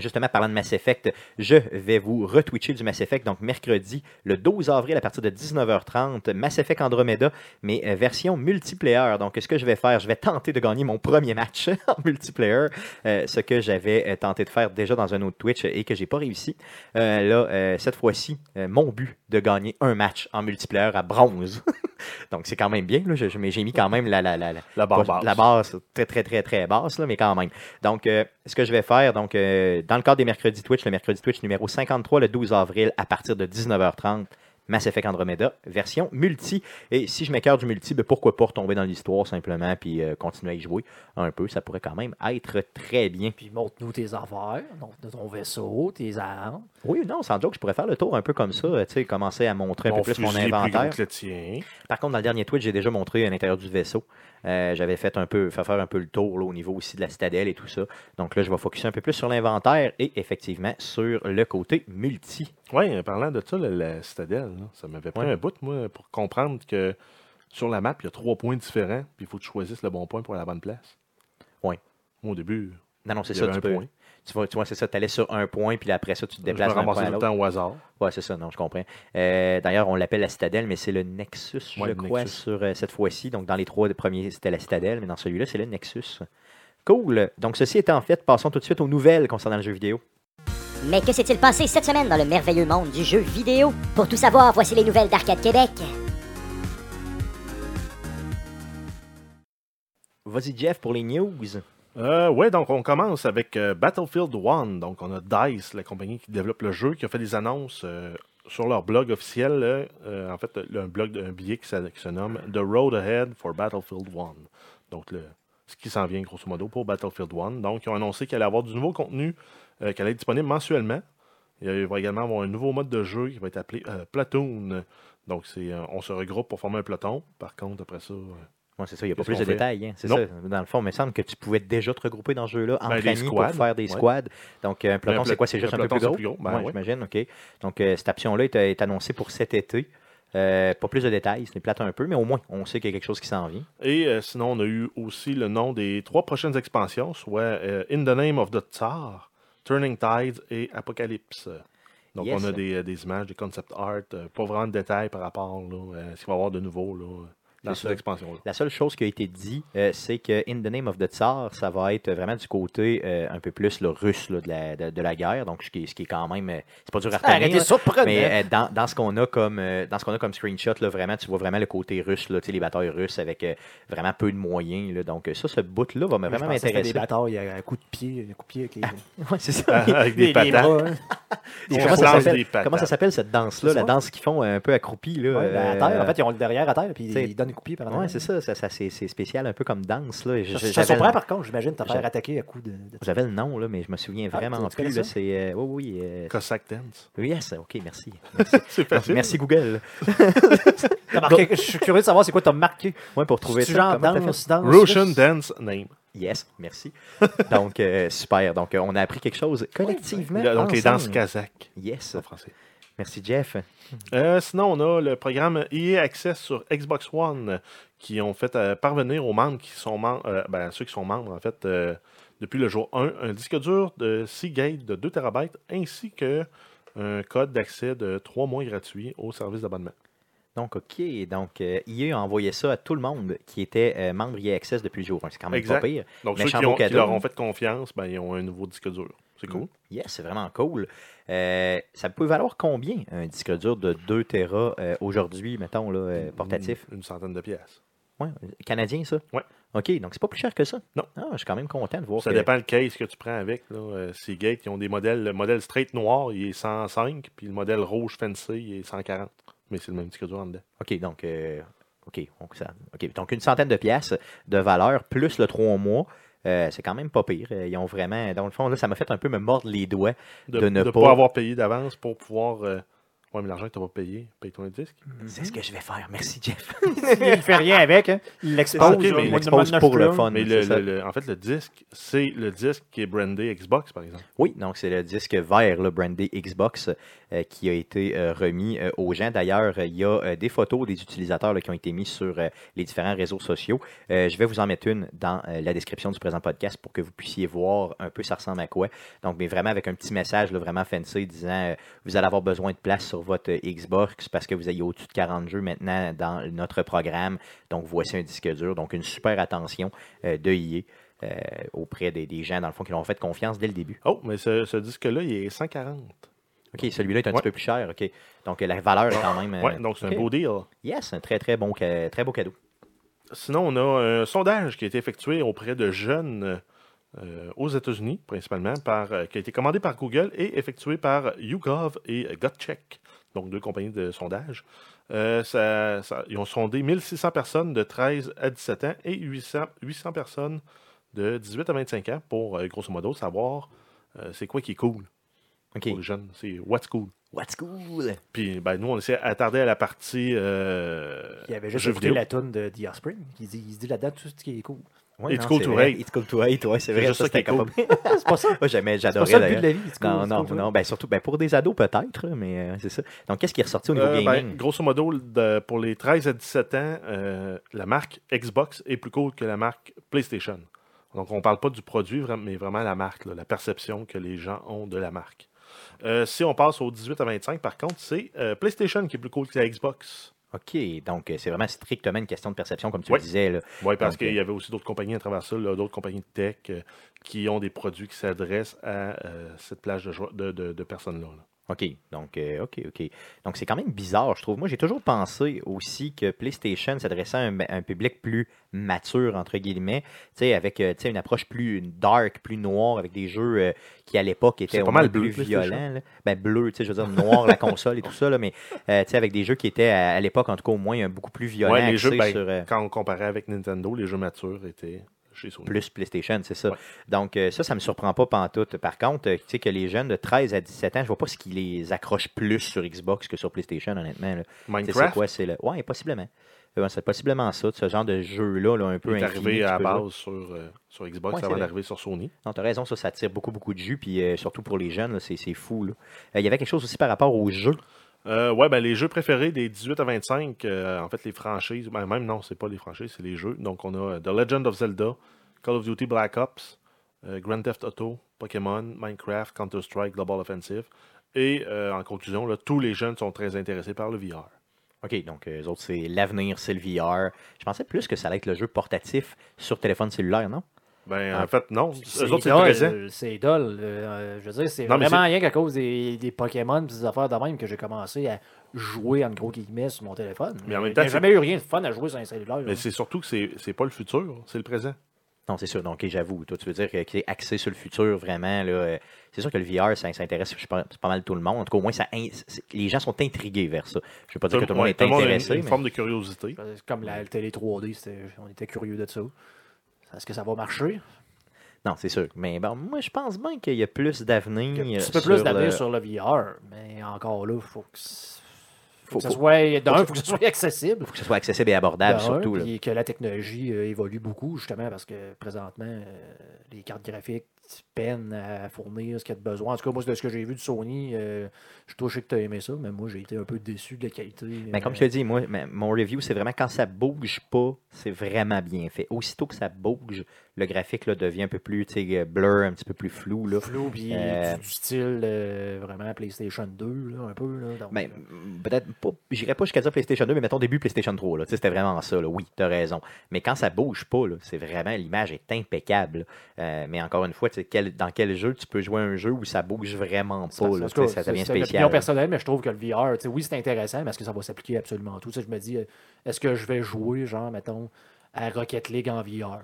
S1: Justement, parlant de Mass Effect, je vais vous retwitcher du Mass Effect. Donc, mercredi, le 12 avril, à partir de 19h30, Mass Effect Andromeda, mais euh, version multiplayer. Donc, ce que je vais faire, je vais tenter de gagner mon premier match en multiplayer, euh, ce que j'avais euh, tenté de faire déjà dans un autre Twitch et que j'ai pas réussi. Là, cette fois-ci, mon but de gagner un match en multiplayer à bronze. Donc, c'est quand même bien. Là. Je- mais j'ai mis quand même la, la, la, la,
S3: barre basse.
S1: La base très, très, très, très basse, là, mais quand même. Donc, euh, ce que je vais faire, donc, euh, dans le cadre des mercredis Twitch, le mercredi Twitch numéro 53, le 12 avril, à partir de 19h30, Mass Effect Andromeda, version multi. Et si je m'écarte du multi, ben, pourquoi pas retomber dans l'histoire simplement, puis euh, continuer à y jouer un peu. Ça pourrait quand même être très bien.
S2: Puis montre-nous tes affaires, montre-nous ton vaisseau, tes armes.
S1: Oui, non, sans joke, je pourrais faire le tour un peu comme ça, tu sais, commencer à montrer un
S3: Mon
S1: peu plus mon
S3: plus
S1: inventaire.
S3: que le tien.
S1: Par contre, dans le dernier Twitch, j'ai déjà montré à l'intérieur du vaisseau. Euh, J'avais fait un peu, fait faire un peu le tour là, au niveau aussi de la citadelle et tout ça. Donc là, je vais focuser un peu plus sur l'inventaire et effectivement sur le côté multi.
S3: Oui, parlant de ça, la, la citadelle, là, ça m'avait pris
S1: Ouais.
S3: un bout, moi, pour comprendre que sur la map, il y a trois points différents, puis il faut que tu choisisses le bon point pour la bonne place. Moi, au début,
S1: Non, non, c'est ça. Tu, peux,
S3: point.
S1: tu vois, tu vois c'est ça. Tu allais sur un point, puis après ça, tu te déplaces d'un point à l'autre.
S3: temps au hasard.
S1: Ouais, c'est ça, non, je comprends. Euh, D'ailleurs, on l'appelle la citadelle, mais c'est le Nexus,
S3: Ouais,
S1: je
S3: le
S1: crois,
S3: Nexus.
S1: sur euh, cette fois-ci. Donc, dans les trois premiers, c'était la citadelle, mais dans celui-là, c'est le Nexus. Cool. Donc, ceci étant fait, passons tout de suite aux nouvelles concernant le jeu vidéo.
S4: Mais que s'est-il passé cette semaine dans le merveilleux monde du jeu vidéo? Pour tout savoir, voici les nouvelles d'Arcade Québec.
S1: Vas-y, Jeff, pour les news.
S3: Euh, ouais, donc on commence avec euh, Battlefield 1. Donc on a DICE, la compagnie qui développe le jeu, qui a fait des annonces euh, sur leur blog officiel. Euh, en fait, le- un blog, un billet qui, se nomme The Road Ahead for Battlefield 1. Donc le, ce qui s'en vient grosso modo pour Battlefield 1. Donc ils ont annoncé qu'il allait avoir du nouveau contenu euh, allait être disponible mensuellement. Il va également avoir un nouveau mode de jeu qui va être appelé euh, Platoon. Donc c'est, euh, on se regroupe pour former un peloton. Par contre, après ça,
S1: Ouais, c'est ça, il n'y a pas plus de
S3: fait?
S1: détails. hein, C'est ça. Dans le fond, il me semble que tu pouvais déjà te regrouper dans ce jeu-là entre
S3: Ben,
S1: pour faire des
S3: ouais.
S1: squads. Donc, un peloton, c'est quoi? C'est juste
S3: un
S1: un, peu plus gros.
S3: plus gros, ben
S1: Ouais. J'imagine, OK. Donc, euh, cette option-là est, est annoncée pour cet été. Euh, pas plus de détails, c'est plate un peu, mais au moins, on sait qu'il y a quelque chose qui s'en vient.
S3: Et euh, sinon, on a eu aussi le nom des trois prochaines expansions, soit In the Name of the Tsar, Turning Tides et Apocalypse. Donc,
S1: Yes.
S3: on a des, euh, des images, des concept art, euh, pas vraiment de détails par rapport là, à ce qu'il va y avoir de nouveau là, dans cette expansion-là.
S1: La seule chose qui a été dit, euh, c'est que In the Name of the Tsar, ça va être vraiment du côté euh, un peu plus le russe là, de, la, de, de la guerre. Donc, ce qui est, ce qui est quand même. euh, c'est pas dur à retenir.
S2: Arrêtez
S1: là.
S2: surprenant.
S1: Mais euh, dans, dans ce qu'on a comme euh, dans ce qu'on a comme screenshot, là, vraiment, tu vois vraiment le côté russe, là, tu sais, les batailles russes avec euh, vraiment peu de moyens. là. donc, ça, ce bout-là va me
S2: Moi,
S1: vraiment m'intéresser.
S2: des batailles à, à coups de pied, à coups de pied avec les,
S1: Ouais, c'est ça.
S3: Ah, Avec des patates.
S2: bras, hein.
S1: Comment, ça
S3: des patates.
S1: comment ça s'appelle cette danse-là,
S2: C'est
S1: la danse qu'ils font un peu accroupie là.
S2: Ouais, ben, à terre. En fait, ils ont le derrière à terre, puis ils donnent de pied par
S1: ouais, c'est ça, ça, ça, c'est spécial un peu comme danse là. Je-
S2: Ça, ça
S1: j'avais
S2: surprend,
S1: le-
S2: par contre, j'imagine, te faire attaquer à coups de. de-
S1: J'avais le nom là, mais je me souviens
S2: Ah,
S1: vraiment
S2: tu- tu
S1: plus. là? C'est euh, oui, oui. euh,
S3: Cossack Dance.
S1: oui, yes, ok, merci.
S3: Facile.
S1: Merci Google.
S2: Marqué- Je suis curieux de savoir c'est quoi t'as marqué.
S1: Ouais, pour trouver ça.
S2: genre danse, danse.
S3: Russian. Dance Name.
S1: Yes, merci. Donc, euh, super. Donc, euh, on a appris quelque chose collectivement.
S3: Donc, les danses kazakhs
S1: Yes.
S3: en français.
S1: Merci, Jeff.
S3: Euh, sinon, on a le programme EA Access sur Xbox One qui ont fait euh, parvenir aux membres qui sont membres, euh, ben, ceux qui sont membres, en fait, euh, depuis le jour 1, un disque dur de Seagate de 2 TB ainsi que un code d'accès de 3 mois gratuit au service d'abonnement.
S1: Donc, OK. Donc, euh, EA a envoyé ça à tout le monde qui était euh, membre EA Access depuis le jour 1. C'est quand même
S3: Exact.
S1: pas pire.
S3: Donc,
S1: Méchant
S3: ceux qui, ont- qui leur ont fait confiance, ben, ils ont un nouveau disque dur. C'est cool.
S1: Yes, c'est vraiment cool. Euh, ça peut valoir combien un disque dur de 2 Tera euh, aujourd'hui, mettons, là, euh, portatif?
S3: Une, une centaine de pièces.
S1: Ouais, canadien, ça?
S3: Ouais.
S1: OK, donc c'est pas plus cher que ça?
S3: Non.
S1: Ah, je suis quand même content de voir
S3: Ça
S1: que-
S3: dépend le case que tu prends avec. Là. Seagate, ils ont des modèles. Le modèle straight noir, il est 105, puis le modèle rouge fancy, il est 140. Mais c'est le même disque dur en dedans.
S1: OK, donc, euh, OK, donc, ça, OK, donc une centaine de pièces de valeur plus le 3 mois. Euh, c'est quand même pas pire. Euh, Ils ont vraiment. Dans le fond, là, ça m'a fait un peu me mordre les doigts
S3: De
S1: de ne pas.
S3: pas avoir payé d'avance pour pouvoir. euh, Ouais, mais l'argent que tu n'as pas payé, paye ton disque.
S1: C'est ce que je vais faire. Merci, Jeff.
S2: Il fait rien avec. hein. Il l'expose.
S1: Pour le fun.
S3: Mais le,
S1: ça.
S3: le- le- en fait, le disque, c'est le disque qui est brandé Xbox, par exemple.
S1: Oui, donc c'est le disque vert, le brandé Xbox, qui a été euh, remis euh, aux gens. D'ailleurs, euh, il y a euh, des photos des utilisateurs qui ont été mis sur euh, les différents réseaux sociaux. Euh, je vais vous en mettre une dans euh, la description du présent podcast pour que vous puissiez voir un peu ça ressemble à quoi. Donc, mais vraiment avec un petit message vraiment fancy disant euh, vous allez avoir besoin de place sur votre euh, Xbox parce que vous avez au-dessus de 40 jeux maintenant dans notre programme. Donc, voici un disque dur. Donc, une super attention euh, de euh, auprès des, gens, dans le fond, qui leur ont fait confiance dès le début.
S3: Oh, mais ce, ce disque-là, il est 140.
S1: OK, celui-là est un
S3: Ouais.
S1: petit peu plus cher. OK. Donc, la valeur est quand même. euh,
S3: Ouais, donc c'est un beau deal.
S1: Yes, un très, très bon, très beau cadeau.
S3: Sinon, on a un sondage qui a été effectué auprès de jeunes euh, aux États-Unis, principalement, par, euh, qui a été commandé par Google et effectué par YouGov et GotCheck, donc deux compagnies de sondage. Euh, ça- ça- ils ont sondé 1600 personnes de 13 à 17 ans et 800, 800 personnes de 18 à 25 ans pour, grosso modo, savoir c'est quoi qui est cool Pour les jeunes. C'est what's cool.
S1: What's cool?
S3: Puis, ben, nous, on s'est attardé à la partie euh,
S2: Il avait juste écouté la toune de The Offspring. Il dit, il se dit là-dedans tout ce qui est cool.
S1: Ouais,
S3: It's
S1: non,
S3: cool
S1: c'est
S3: to
S1: vrai.
S3: hate.
S1: It's cool to hate, ouais, c'est vrai.
S3: juste
S1: ça,
S3: ça qui
S1: c'était
S3: est cool.
S2: C'est pas ça.
S1: Moi, j'aimais,
S2: C'est pas
S1: j'adorais
S2: ça le but de la vie. it's cool,
S1: Non,
S2: it's
S1: non,
S2: cool to
S1: non. Ben, surtout ben, pour des ados, peut-être, mais euh, c'est ça. Donc, qu'est-ce qui est ressorti au niveau
S3: Euh, ben,
S1: gaming?
S3: grosso modo, de- pour les 13 à 17 ans, euh, la marque Xbox est plus cool que la marque PlayStation. Donc, on ne parle pas du produit, mais vraiment la marque, là, la perception que les gens ont de la marque. Euh, si on passe aux 18 à 25, par contre, c'est euh, PlayStation qui est plus cool que la Xbox.
S1: OK, donc euh, c'est vraiment strictement une question de perception, comme tu le disais.
S3: Oui, parce qu'il y avait aussi d'autres compagnies à travers ça, d'autres compagnies de tech euh, qui ont des produits qui s'adressent à cette plage de, de, de- de personnes-là. là.
S1: OK, donc, euh, OK, OK. Donc, c'est quand même bizarre, je trouve. Moi, j'ai toujours pensé aussi que PlayStation s'adressait à un, un public plus mature, entre guillemets, tu sais, avec euh, une approche plus dark, plus noire, avec des jeux euh, qui, à l'époque, étaient au
S3: pas mal bleu,
S1: plus violents. Ben, bleu, tu sais, je veux dire, noir, la console et tout ça, là, mais euh, tu sais, avec des jeux qui étaient, à, à l'époque, en tout cas, au moins, beaucoup plus violents,
S3: Ouais, les
S1: axés
S3: jeux, ben,
S1: sur...
S3: quand on comparait avec Nintendo, les jeux matures étaient chez Sony.
S1: plus PlayStation, c'est ça.
S3: Ouais.
S1: Donc, euh, ça, ça me surprend pas pantoute. Par contre, euh, tu sais que les jeunes de 13 à 17 ans, je vois pas ce qui les accroche plus sur Xbox que sur PlayStation, honnêtement. là. Sais, C'est
S3: Minecraft?
S1: quoi, c'est le... Ouais, possiblement. Euh, c'est possiblement ça, ce genre de jeu-là, là, un peu
S3: est
S1: infini
S3: arrivé à la base sur, euh, sur Xbox
S1: Ouais,
S3: avant d'arriver sur Sony.
S1: Non, t'as raison, ça, ça tire beaucoup, beaucoup de jus, puis euh, surtout pour les jeunes, là, c'est c'est fou. là. Euh, Il y avait quelque chose aussi par rapport aux jeux.
S3: Euh, ouais, ben les jeux préférés des 18 à 25, euh, en fait, les franchises, ben, même non, c'est pas les franchises, c'est les jeux. Donc, on a euh, The Legend of Zelda, Call of Duty Black Ops, Grand Theft Auto, Pokémon, Minecraft, Counter-Strike, Global Offensive. Et en conclusion, là, tous les jeunes sont très intéressés par le VR.
S1: OK, donc eux autres, c'est l'avenir, c'est le VR. Je pensais plus que ça allait être le jeu portatif sur téléphone cellulaire, non?
S3: Ben,
S1: Ah.
S3: en fait, non.
S2: C'est
S3: Eux autres, c'est présent.
S2: euh, C'est idole. euh, je veux dire, c'est
S3: Non, mais
S2: vraiment rien qu'à cause des, des Pokémon et des affaires de même que j'ai commencé à jouer en gros guillemets sur mon téléphone.
S3: Mais en même temps,
S2: j'ai
S3: c'est-
S2: jamais eu rien de fun à jouer sur un cellulaire.
S3: Mais c'est surtout que c'est c'est pas le futur, c'est le présent.
S1: Non, c'est sûr. Donc, j'avoue. Toi, tu veux dire que- qu'il est axé sur le futur, vraiment. là, euh, C'est sûr que le VR, ça, ça intéresse pas mal tout le monde. En tout cas, au moins, ça, c'est- les gens sont intrigués vers ça. Je ne veux pas dire que tout le monde
S3: ouais,
S1: est
S3: tout le monde a une,
S1: intéressé.
S3: une
S1: mais-
S3: forme de curiosité.
S2: C'est Comme la télé 3D, c'était- on était curieux de ça. Est-ce que ça va marcher?
S1: Non, c'est sûr. Mais bon, moi, je pense bien qu'il y a plus d'avenir.
S2: Un petit peu plus d'avenir
S1: le-
S2: sur le VR, mais encore là, il faut que, c- faut
S1: Faut-
S2: que ça soit, d'un, faut que ça soit accessible.
S1: faut que ce soit accessible et abordable, surtout.
S2: puis que la technologie euh, évolue beaucoup, justement, parce que présentement, euh, les cartes graphiques peinent à fournir ce qu'il y a de besoin. En tout cas, moi, de ce que j'ai vu de Sony, euh, je touche que tu as aimé ça, mais moi, j'ai été un peu déçu de la qualité.
S1: Mais comme
S2: euh,
S1: je te dis, moi, mon review, c'est vraiment quand ça bouge pas, c'est vraiment bien fait. Aussitôt que ça bouge, le graphique là, devient un peu plus sais, blur, un petit peu plus flou. Là.
S2: flou, puis
S1: Euh,
S2: du, du style euh, vraiment PlayStation 2, là, un peu. Là,
S1: Ben,
S2: euh,
S1: peut-être pas, j'irais pas jusqu'à dire PlayStation 2, mais mettons début PlayStation 3. Là. Tu sais, C'était vraiment ça. Là. Oui, tu as raison. Mais quand ça bouge pas, c'est vraiment, l'image est impeccable. Euh, mais encore une fois, quel- dans quel jeu tu peux jouer un jeu où ça bouge vraiment pas.
S2: Ça,
S1: là, ça
S2: c'est-
S1: devient
S2: c'est une
S1: spécial.
S2: personnelle, mais je trouve que le VR, oui, c'est intéressant, mais est-ce que ça va s'appliquer absolument à tout? Je me dis, euh, est-ce que je vais jouer, genre, mettons, à Rocket League en VR?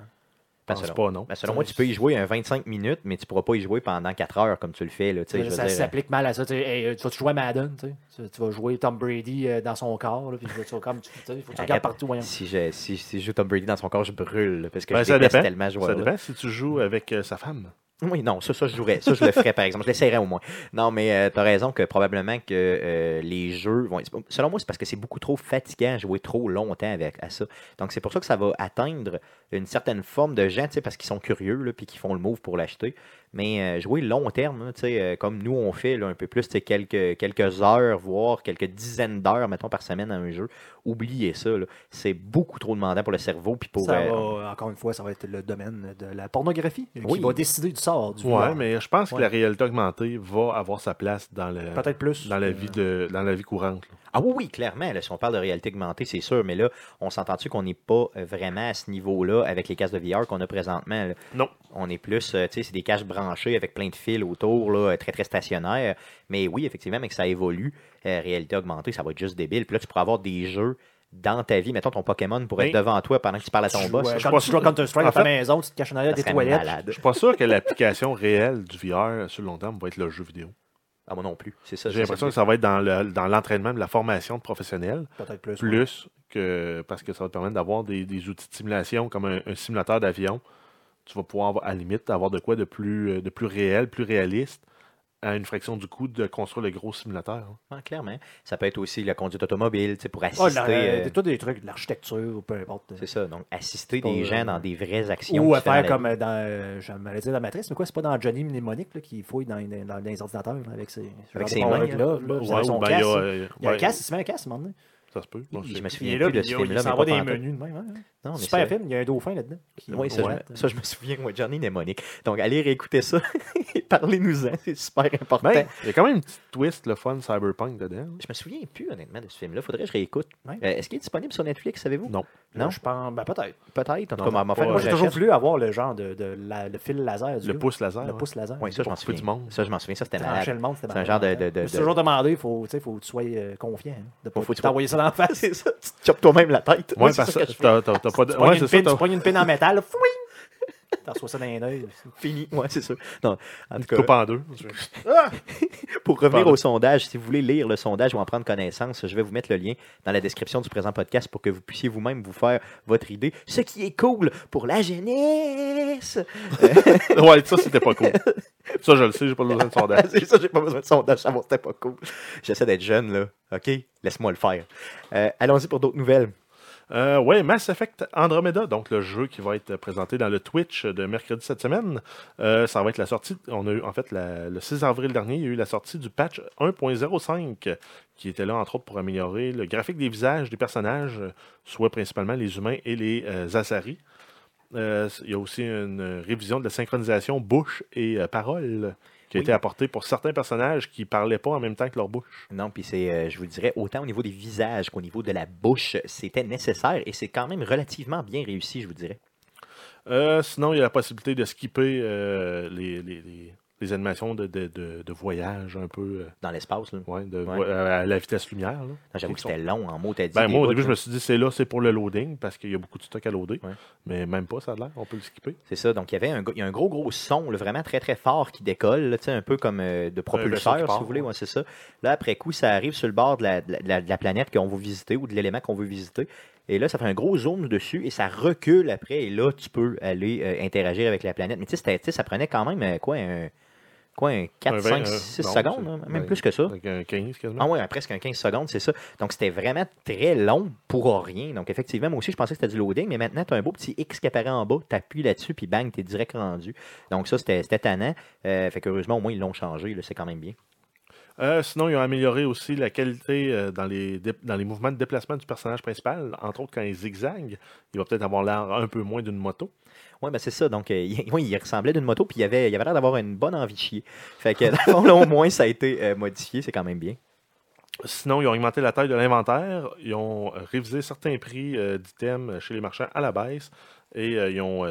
S1: Ben,
S3: pense
S1: selon,
S3: pas, non.
S1: ben, selon moi, tu peux y jouer un 25 minutes, mais tu pourras pas y jouer pendant 4 heures comme tu le fais. Là, je
S2: ça
S1: dire,
S2: s'applique mal à ça. Tu, hey, euh, tu vas jouer à Madden, tu, vas jouer Tom Brady euh, dans son corps, là, puis tu vas comme tu tu sais, faut que tu regardes
S1: Arrête.
S2: partout. voyons.
S1: Si je, si, si je joue Tom Brady dans son corps, je brûle. là, Parce que
S3: Ben,
S1: je
S3: ça dépend.
S1: tellement
S3: Ça dépend si tu joues avec euh, sa femme.
S1: Oui, non, ça, ça je jouerais. Ça, je le ferais, par exemple. Je l'essayerais au moins. Non, mais tu as raison que probablement que euh, les jeux vont. Selon moi, c'est parce que c'est beaucoup trop fatigant à jouer trop longtemps avec à ça. Donc, c'est pour ça que ça va atteindre une certaine forme de gens, tu sais, parce qu'ils sont curieux, là, puis qu'ils font le move pour l'acheter. Mais euh, jouer long terme, là, tu sais, euh, comme nous on fait là, un peu plus, quelques, quelques heures, voire quelques dizaines d'heures, mettons, par semaine à un jeu, oubliez ça. C'est beaucoup trop demandant pour le cerveau. Puis pour,
S2: Ça
S1: euh,
S2: va, encore une fois, ça va être le domaine de la pornographie
S1: Oui.
S2: qui va décider du sort du
S3: Ouais, mais je pense que la réalité augmentée va avoir sa place dans, le,
S2: Peut-être plus.
S3: dans, la
S2: euh,
S3: vie de, dans la vie courante. là.
S1: Ah oui, oui, clairement. là, si on parle de réalité augmentée, c'est sûr. Mais là, on s'entend-tu qu'on n'est pas vraiment à ce niveau-là avec les casques de VR qu'on a présentement? là?
S3: Non.
S1: On est plus, euh, tu sais, c'est des casques avec plein de fils autour, là, euh, très, très stationnaires. Mais oui, effectivement, mais que ça évolue, euh, réalité augmentée, ça va être juste débile. Puis là, tu pourras avoir des jeux dans ta vie. Mettons, ton Pokémon pourrait
S3: Mais-
S1: être devant toi pendant que tu parles à ton boss.
S2: euh,
S1: Ça,
S2: Quand
S3: pas
S2: tu joues à
S3: sûr.
S2: Counter-Strike ta maison, tu te caches en arrière des toilettes.
S1: malade.
S3: Je suis pas sûr que l'application réelle du VR sur le long terme va être le jeu vidéo.
S1: Ah, moi non plus. C'est ça.
S3: J'ai l'impression que ça va être dans le- dans l'entraînement de la formation de professionnels,
S2: Peut-être plus. ouais.
S3: plus que parce que ça va te permettre d'avoir des, des outils de simulation comme un, un simulateur d'avion. Tu vas pouvoir, avoir- à la limite, avoir de quoi de plus, euh, de plus réel, plus réaliste, à une fraction du coût de construire le gros simulateur. hein.
S1: Ah, clairement. Ça peut être aussi la conduite automobile, tu sais, pour assister.
S2: Oh, la-
S1: euh,
S2: euh, tous des trucs, de l'architecture ou peu importe.
S1: c'est ça. Donc, assister des gens
S2: euh,
S1: dans des vraies actions.
S2: Ou à faire
S1: la
S2: comme euh, dans, euh, je dire dans Matrice, mais quoi, c'est pas dans Johnny Mnemonic là, qui fouille dans, dans, dans les ordinateurs avec ses,
S1: Avec ses mains,
S2: là,
S3: Ouais,
S2: c'est avec son
S3: ou ben, il y a,
S2: ça.
S3: euh,
S2: Il y a un casque, il se met un casque, donné.
S3: Ça se peut. Bon,
S1: Je
S3: c'est-
S1: me
S2: Il
S1: souviens plus de ce
S2: il,
S1: film-là.
S2: il des menus de même. hein. Super
S1: c'est-
S2: film, il y a un dauphin là-dedans.
S1: Oui, ça,
S2: Ouais.
S1: je, me- ça, je me souviens, moi, Johnny Mnemonic. Donc, allez réécouter ça et parlez-nous-en, c'est super important.
S3: Ben, il y a quand même une petite twist, le fun cyberpunk dedans.
S1: je me souviens plus, honnêtement, de ce film-là. Faudrait que je réécoute.
S2: Ouais.
S1: Euh, Est-ce qu'il est disponible sur Netflix, savez-vous?
S3: Non.
S1: Non?
S2: Je pense, ben peut-être.
S1: Peut-être. En tout cas,
S2: Moi, j'ai
S1: j'achète.
S2: toujours voulu avoir le genre de, de la- le fil laser du
S3: Le
S2: gars.
S3: pouce laser.
S2: Le
S3: ouais.
S2: pouce laser.
S1: Oui, ça, je m'en souviens.
S3: du monde.
S1: Ça, je m'en souviens. Ça, c'était malade. C'est un genre de- de-
S2: toujours demandé, il faut, tu sais, faut que tu sois euh, confiant. hein, de pas
S1: Faut- faut que tu-
S2: t'envoyer ça dans la face.
S1: c'est ça. Tu te chopes toi-même la tête.
S3: Ouais,
S1: c'est
S3: parce
S1: ça
S3: que.
S2: Tu
S3: Ouais,
S2: une
S3: c'est ça.
S2: pine-
S3: t'as-
S2: tu pognes une pine en métal, là, fouing! T'en reçois ça dans œils.
S1: Fini. Ouais, c'est ça. Non, en tout cas,
S3: Coupe en deux.
S1: Pour revenir
S3: Pardon.
S1: au sondage, si vous voulez lire le sondage ou en prendre connaissance, je vais vous mettre le lien dans la description du présent podcast pour que vous puissiez vous-même vous faire votre idée. Ce qui est cool pour la jeunesse.
S3: ouais, ça, c'était pas cool. Ça, je le sais, j'ai pas besoin de sondage.
S1: ça, j'ai pas besoin de sondage. Ça, bon, c'était pas cool. J'essaie d'être jeune, là. OK? Laisse-moi le faire. Euh, Allons-y pour d'autres nouvelles.
S3: Euh, ouais, Mass Effect Andromeda, donc le jeu qui va être présenté dans le Twitch de mercredi cette semaine. Euh, ça va être la sortie. On a eu, en fait, le 6 avril dernier, il y a eu la sortie du patch 1.05 qui était là, entre autres, pour améliorer le graphique des visages des personnages, soit principalement les humains et les euh, Asari. Euh, il y a aussi une révision de la synchronisation bouche et euh, parole. Qui a
S1: Oui.
S3: été apporté pour certains personnages qui parlaient pas en même temps que leur bouche.
S1: Non, puis c'est, euh, je vous dirais, autant au niveau des visages qu'au niveau de la bouche, c'était nécessaire et c'est quand même relativement bien réussi, je vous dirais.
S3: Euh, sinon, il y a la possibilité de skipper euh, les, les- les- les animations de, de- de- de voyage un peu euh,
S1: Dans l'espace, là.
S3: de,
S1: Ouais.
S3: à la vitesse lumière.
S1: J'avoue que c'était long en mots, t'as dit.
S3: Ben, moi, au début, je me suis dit, c'est là, c'est pour le loading, parce qu'il y a beaucoup de stock à loader.
S1: Ouais.
S3: Mais même pas, ça a l'air. On peut le skipper.
S1: C'est ça, donc il y avait un, y a un gros, gros son, là, vraiment très, très fort qui décolle, là, tu sais, un peu comme euh, de propulseur, si
S3: part,
S1: vous voulez,
S3: ouais.
S1: c'est ça. Là, après coup, ça arrive sur le bord de la, de la- planète qu'on veut visiter ou de l'élément qu'on veut visiter. Et là, ça fait un gros zoom dessus et ça recule après. Et là, tu peux aller euh, interagir avec la planète. Mais tu sais, ça prenait quand même, quoi, un, quoi, un 4,
S3: Un
S1: 5,
S3: vingt, euh,
S1: 6
S3: non,
S1: secondes, hein, même
S3: ben,
S1: plus que ça.
S3: Un 15 quasiment.
S1: Ah ouais, presque un 15 secondes, c'est ça. Donc c'était vraiment très long pour rien. Donc effectivement, moi aussi, je pensais que c'était du loading, mais maintenant, tu as un beau petit X qui apparaît en bas, tu appuies là-dessus, puis bang, tu es direct rendu. Donc ça, c'était tannant. Euh, fait qu'heureusement, au moins, ils l'ont changé, c'est quand même bien.
S3: Euh, sinon, ils ont amélioré aussi la qualité euh, dans, les dans les mouvements de déplacement du personnage principal. Entre autres, quand il zigzague, il va peut-être avoir l'air un peu moins d'une moto.
S1: Oui, ben c'est ça. Donc, euh, il, oui, il ressemblait d'une moto, puis il avait il avait l'air d'avoir une bonne envie de chier. Fait que, dans le fond, là, au moins, ça a été euh, modifié, c'est quand même bien.
S3: Sinon, ils ont augmenté la taille de l'inventaire. Ils ont euh, révisé certains prix d'items chez les marchands à la baisse. Et ils, ont,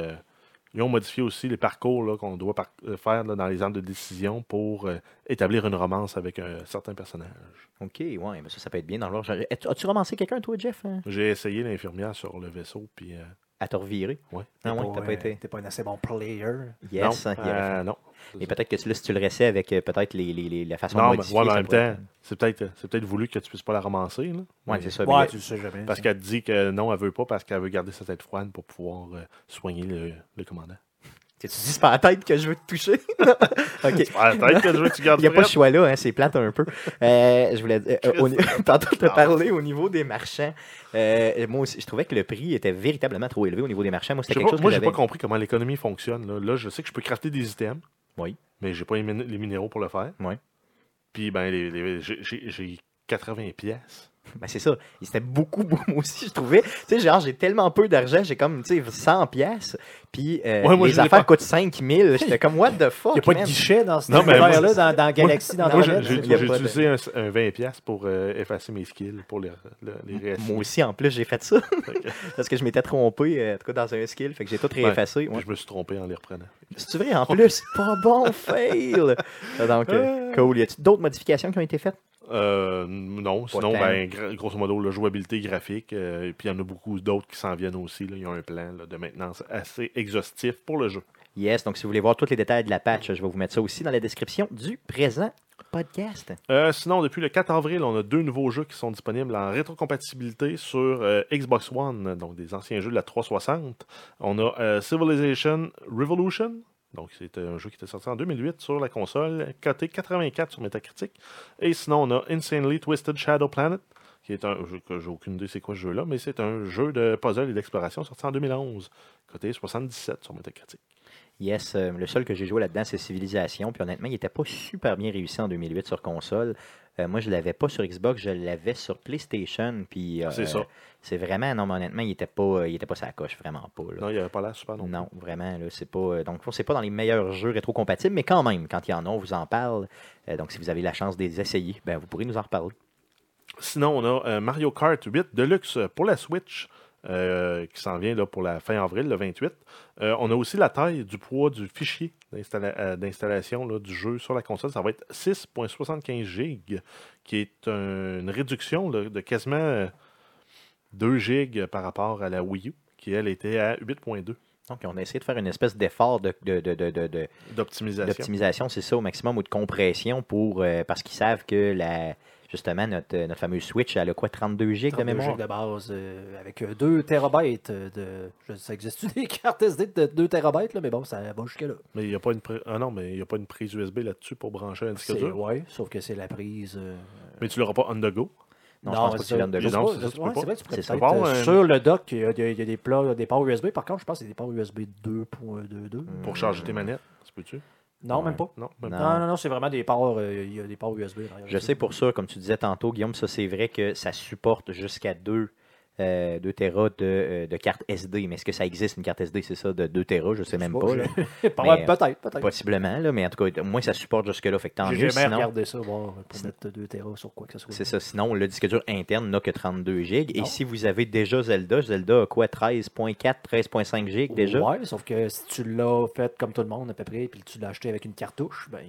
S3: ils ont modifié aussi les parcours qu'on doit par- faire là, dans les arbres de décision pour euh, établir une romance avec un certain personnage.
S1: OK, ouais, ben ça, ça peut être bien dans l'ordre. As-tu as-tu romancé quelqu'un, toi, Jeff, hein,
S3: J'ai essayé l'infirmière sur le vaisseau, puis euh,
S1: à te revirer?
S3: ouais.
S1: Ah ouais, t'as
S2: pas
S1: été.
S2: T'es pas un assez bon player.
S1: Yes,
S3: non,
S1: hein,
S3: euh, non.
S1: Peut-être que tu- là, si tu le restais avec euh, peut-être les, les, les- la façon
S3: Non,
S1: de
S3: mais,
S1: modifier,
S3: ouais, mais en même temps, c'est peut-être c'est peut-être voulu que tu puisses pas la ramasser. Là.
S1: être- Ouais,
S3: Mais-
S1: c'est ça.
S2: Ouais,
S1: mais-
S2: tu le sais jamais.
S3: Parce qu'elle dit que non, elle veut pas parce qu'elle veut garder sa tête froide pour pouvoir euh, soigner le, le commandant.
S1: Tu dis c'est pas la tête que je veux te toucher? ok.
S3: Ah, peut-être que je veux que tu gardes
S1: Il n'y a pas de
S3: frette.
S1: choix là, hein, c'est plate un peu. Euh, je voulais dire, euh, au tantôt te parler au niveau des marchands. Euh, moi aussi, je trouvais que le prix était véritablement trop élevé au niveau des marchands. Moi, c'était quelque
S3: pas-
S1: chose
S3: moi, j'ai pas compris comment l'économie fonctionne. Là. Là, je sais que je peux crafter des items.
S1: Oui.
S3: Mais j'ai pas les, min- les minéraux pour le faire.
S1: Oui.
S3: Puis, ben, les, les- j'ai 80 pièces.
S1: Ben, c'est ça. C'était beaucoup, beaucoup, moi aussi, je trouvais. Tu sais, genre, j'ai tellement peu d'argent, j'ai comme, tu sais, 100 pièces. Puis euh,
S3: Ouais, moi, je
S1: les affaires
S3: pas.
S1: coûtent 5000. J'étais comme, what the fuck,
S2: Il n'y a pas de guichet dans ce
S3: Non, mais moi,
S2: là dans, dans Galaxy, dans
S3: Moi, j'ai
S1: de-
S3: utilisé un, un 20 pièces pour euh, effacer mes skills, pour les, le- les.
S1: Moi aussi, en plus, j'ai fait ça. Parce que je m'étais trompé, euh, en tout cas, dans un skill. Fait que j'ai tout réeffacé. Ouais.
S3: je me suis trompé en les reprenant.
S1: C'est vrai, en plus, pas bon, fail. Donc, euh, cool. Y a-t-il d'autres modifications qui ont été faites?
S3: Euh, non, sinon,
S1: tant.
S3: ben, grosso modo, la jouabilité graphique. euh, et puis il y en a beaucoup d'autres qui s'en viennent aussi. Là. Il y a un plan là, de maintenance assez exhaustif pour le jeu.
S1: Yes, donc si vous voulez voir tous les détails de la patch, je vais vous mettre ça aussi dans la description du présent podcast.
S3: Euh, sinon, depuis le 4 avril, on a deux nouveaux jeux qui sont disponibles en rétrocompatibilité sur euh, Xbox One, donc des anciens jeux de la 360. On a euh, Civilization Revolution, donc c'est un jeu qui était sorti en 2008 sur la console, coté 84 sur Metacritic. Et sinon, on a Insanely Twisted Shadow Planet, qui est un jeu que j'ai aucune idée c'est quoi ce jeu-là, mais c'est un jeu de puzzle et d'exploration sorti en 2011, coté 77 sur Metacritic.
S1: Yes, euh, le seul que j'ai joué là-dedans, c'est Civilisation. Puis honnêtement, il n'était pas super bien réussi en 2008 sur console. Euh, moi, je l'avais pas sur Xbox, je l'avais sur PlayStation. Puis euh,
S3: C'est ça.
S1: C'est vraiment, non, mais honnêtement, il était pas, il était pas sa coche, vraiment pas. là.
S3: Non, il avait pas l'air super non.
S1: Non, vraiment, là, c'est pas. donc, c'est pas dans les meilleurs jeux rétro-compatibles, mais quand même, quand il y en a, on vous en parle. Donc, si vous avez la chance de les essayer, ben, vous pourrez nous en reparler.
S3: Sinon, on a Mario Kart 8 Deluxe pour la Switch. Euh, qui s'en vient là, pour la fin avril, le 28. Euh, on a aussi la taille du poids du fichier euh, d'installation du jeu sur la console. Ça va être 6.75 GB, qui est un- une réduction là, de quasiment euh, 2 GB par rapport à la Wii U, qui elle était à 8.2
S1: Donc, on a essayé de faire une espèce d'effort de, de, de, de, de- de-
S3: d'optimisation.
S1: d'optimisation, c'est ça, au maximum, ou de compression, pour, parce qu'ils savent que la, justement, notre, euh, notre fameuse Switch, elle a quoi, 32 gigs de
S2: 32
S1: mémoire?
S2: gigs de base euh, avec 2 terabytes de. Je, ça existe des cartes SD de 2 terabytes, là, mais bon, ça va jusque-là.
S3: Mais il n'y a pas une prise. Ah non, mais il y a pas une prise USB là-dessus pour brancher un disque
S2: C'est-
S3: dur.
S2: Ouais, sauf que c'est la prise. euh,
S3: Mais tu l'auras pas on the go?
S1: Non, je pense pas que
S2: c'est
S1: tu
S3: Non, c'est
S2: c'est vrai, tu pourrais
S1: C'est
S2: peut-être, euh, Sur le dock, il y a, il y des, plats, des ports USB. Par contre, je pense que c'est des ports USB 2.22.
S3: Pour charger tes manettes, tu peux-tu?
S2: Non,
S1: Ouais.
S2: même pas.
S3: Non, même
S1: Non.
S3: pas.
S2: Non, c'est vraiment des ports. euh, Il y a des ports USB. derrière
S1: Je sais pour ça, comme tu disais tantôt, Guillaume, ça c'est vrai que ça supporte jusqu'à deux euh, 2 Tera de, euh, de carte SD. Mais est-ce que ça existe une carte SD, c'est ça, de 2 Tera Je sais même
S2: Je
S1: pas.
S2: Pas-
S1: Mais,
S2: Peut-être, peut-être.
S1: Possiblement, là, mais en tout cas, au moins ça supporte jusque-là. Fait que tant mieux.
S2: jamais regardé ça, voir pour mettre 2 Tera sur quoi que ce soit.
S1: c'est ça. Sinon, le disque dur interne n'a que 32 GB. Et si vous avez déjà Zelda, Zelda a quoi 13.4, 13.5 GB déjà?
S2: Ouais, sauf que si tu l'as fait comme tout le monde à peu près, puis tu l'as acheté avec une cartouche, ben,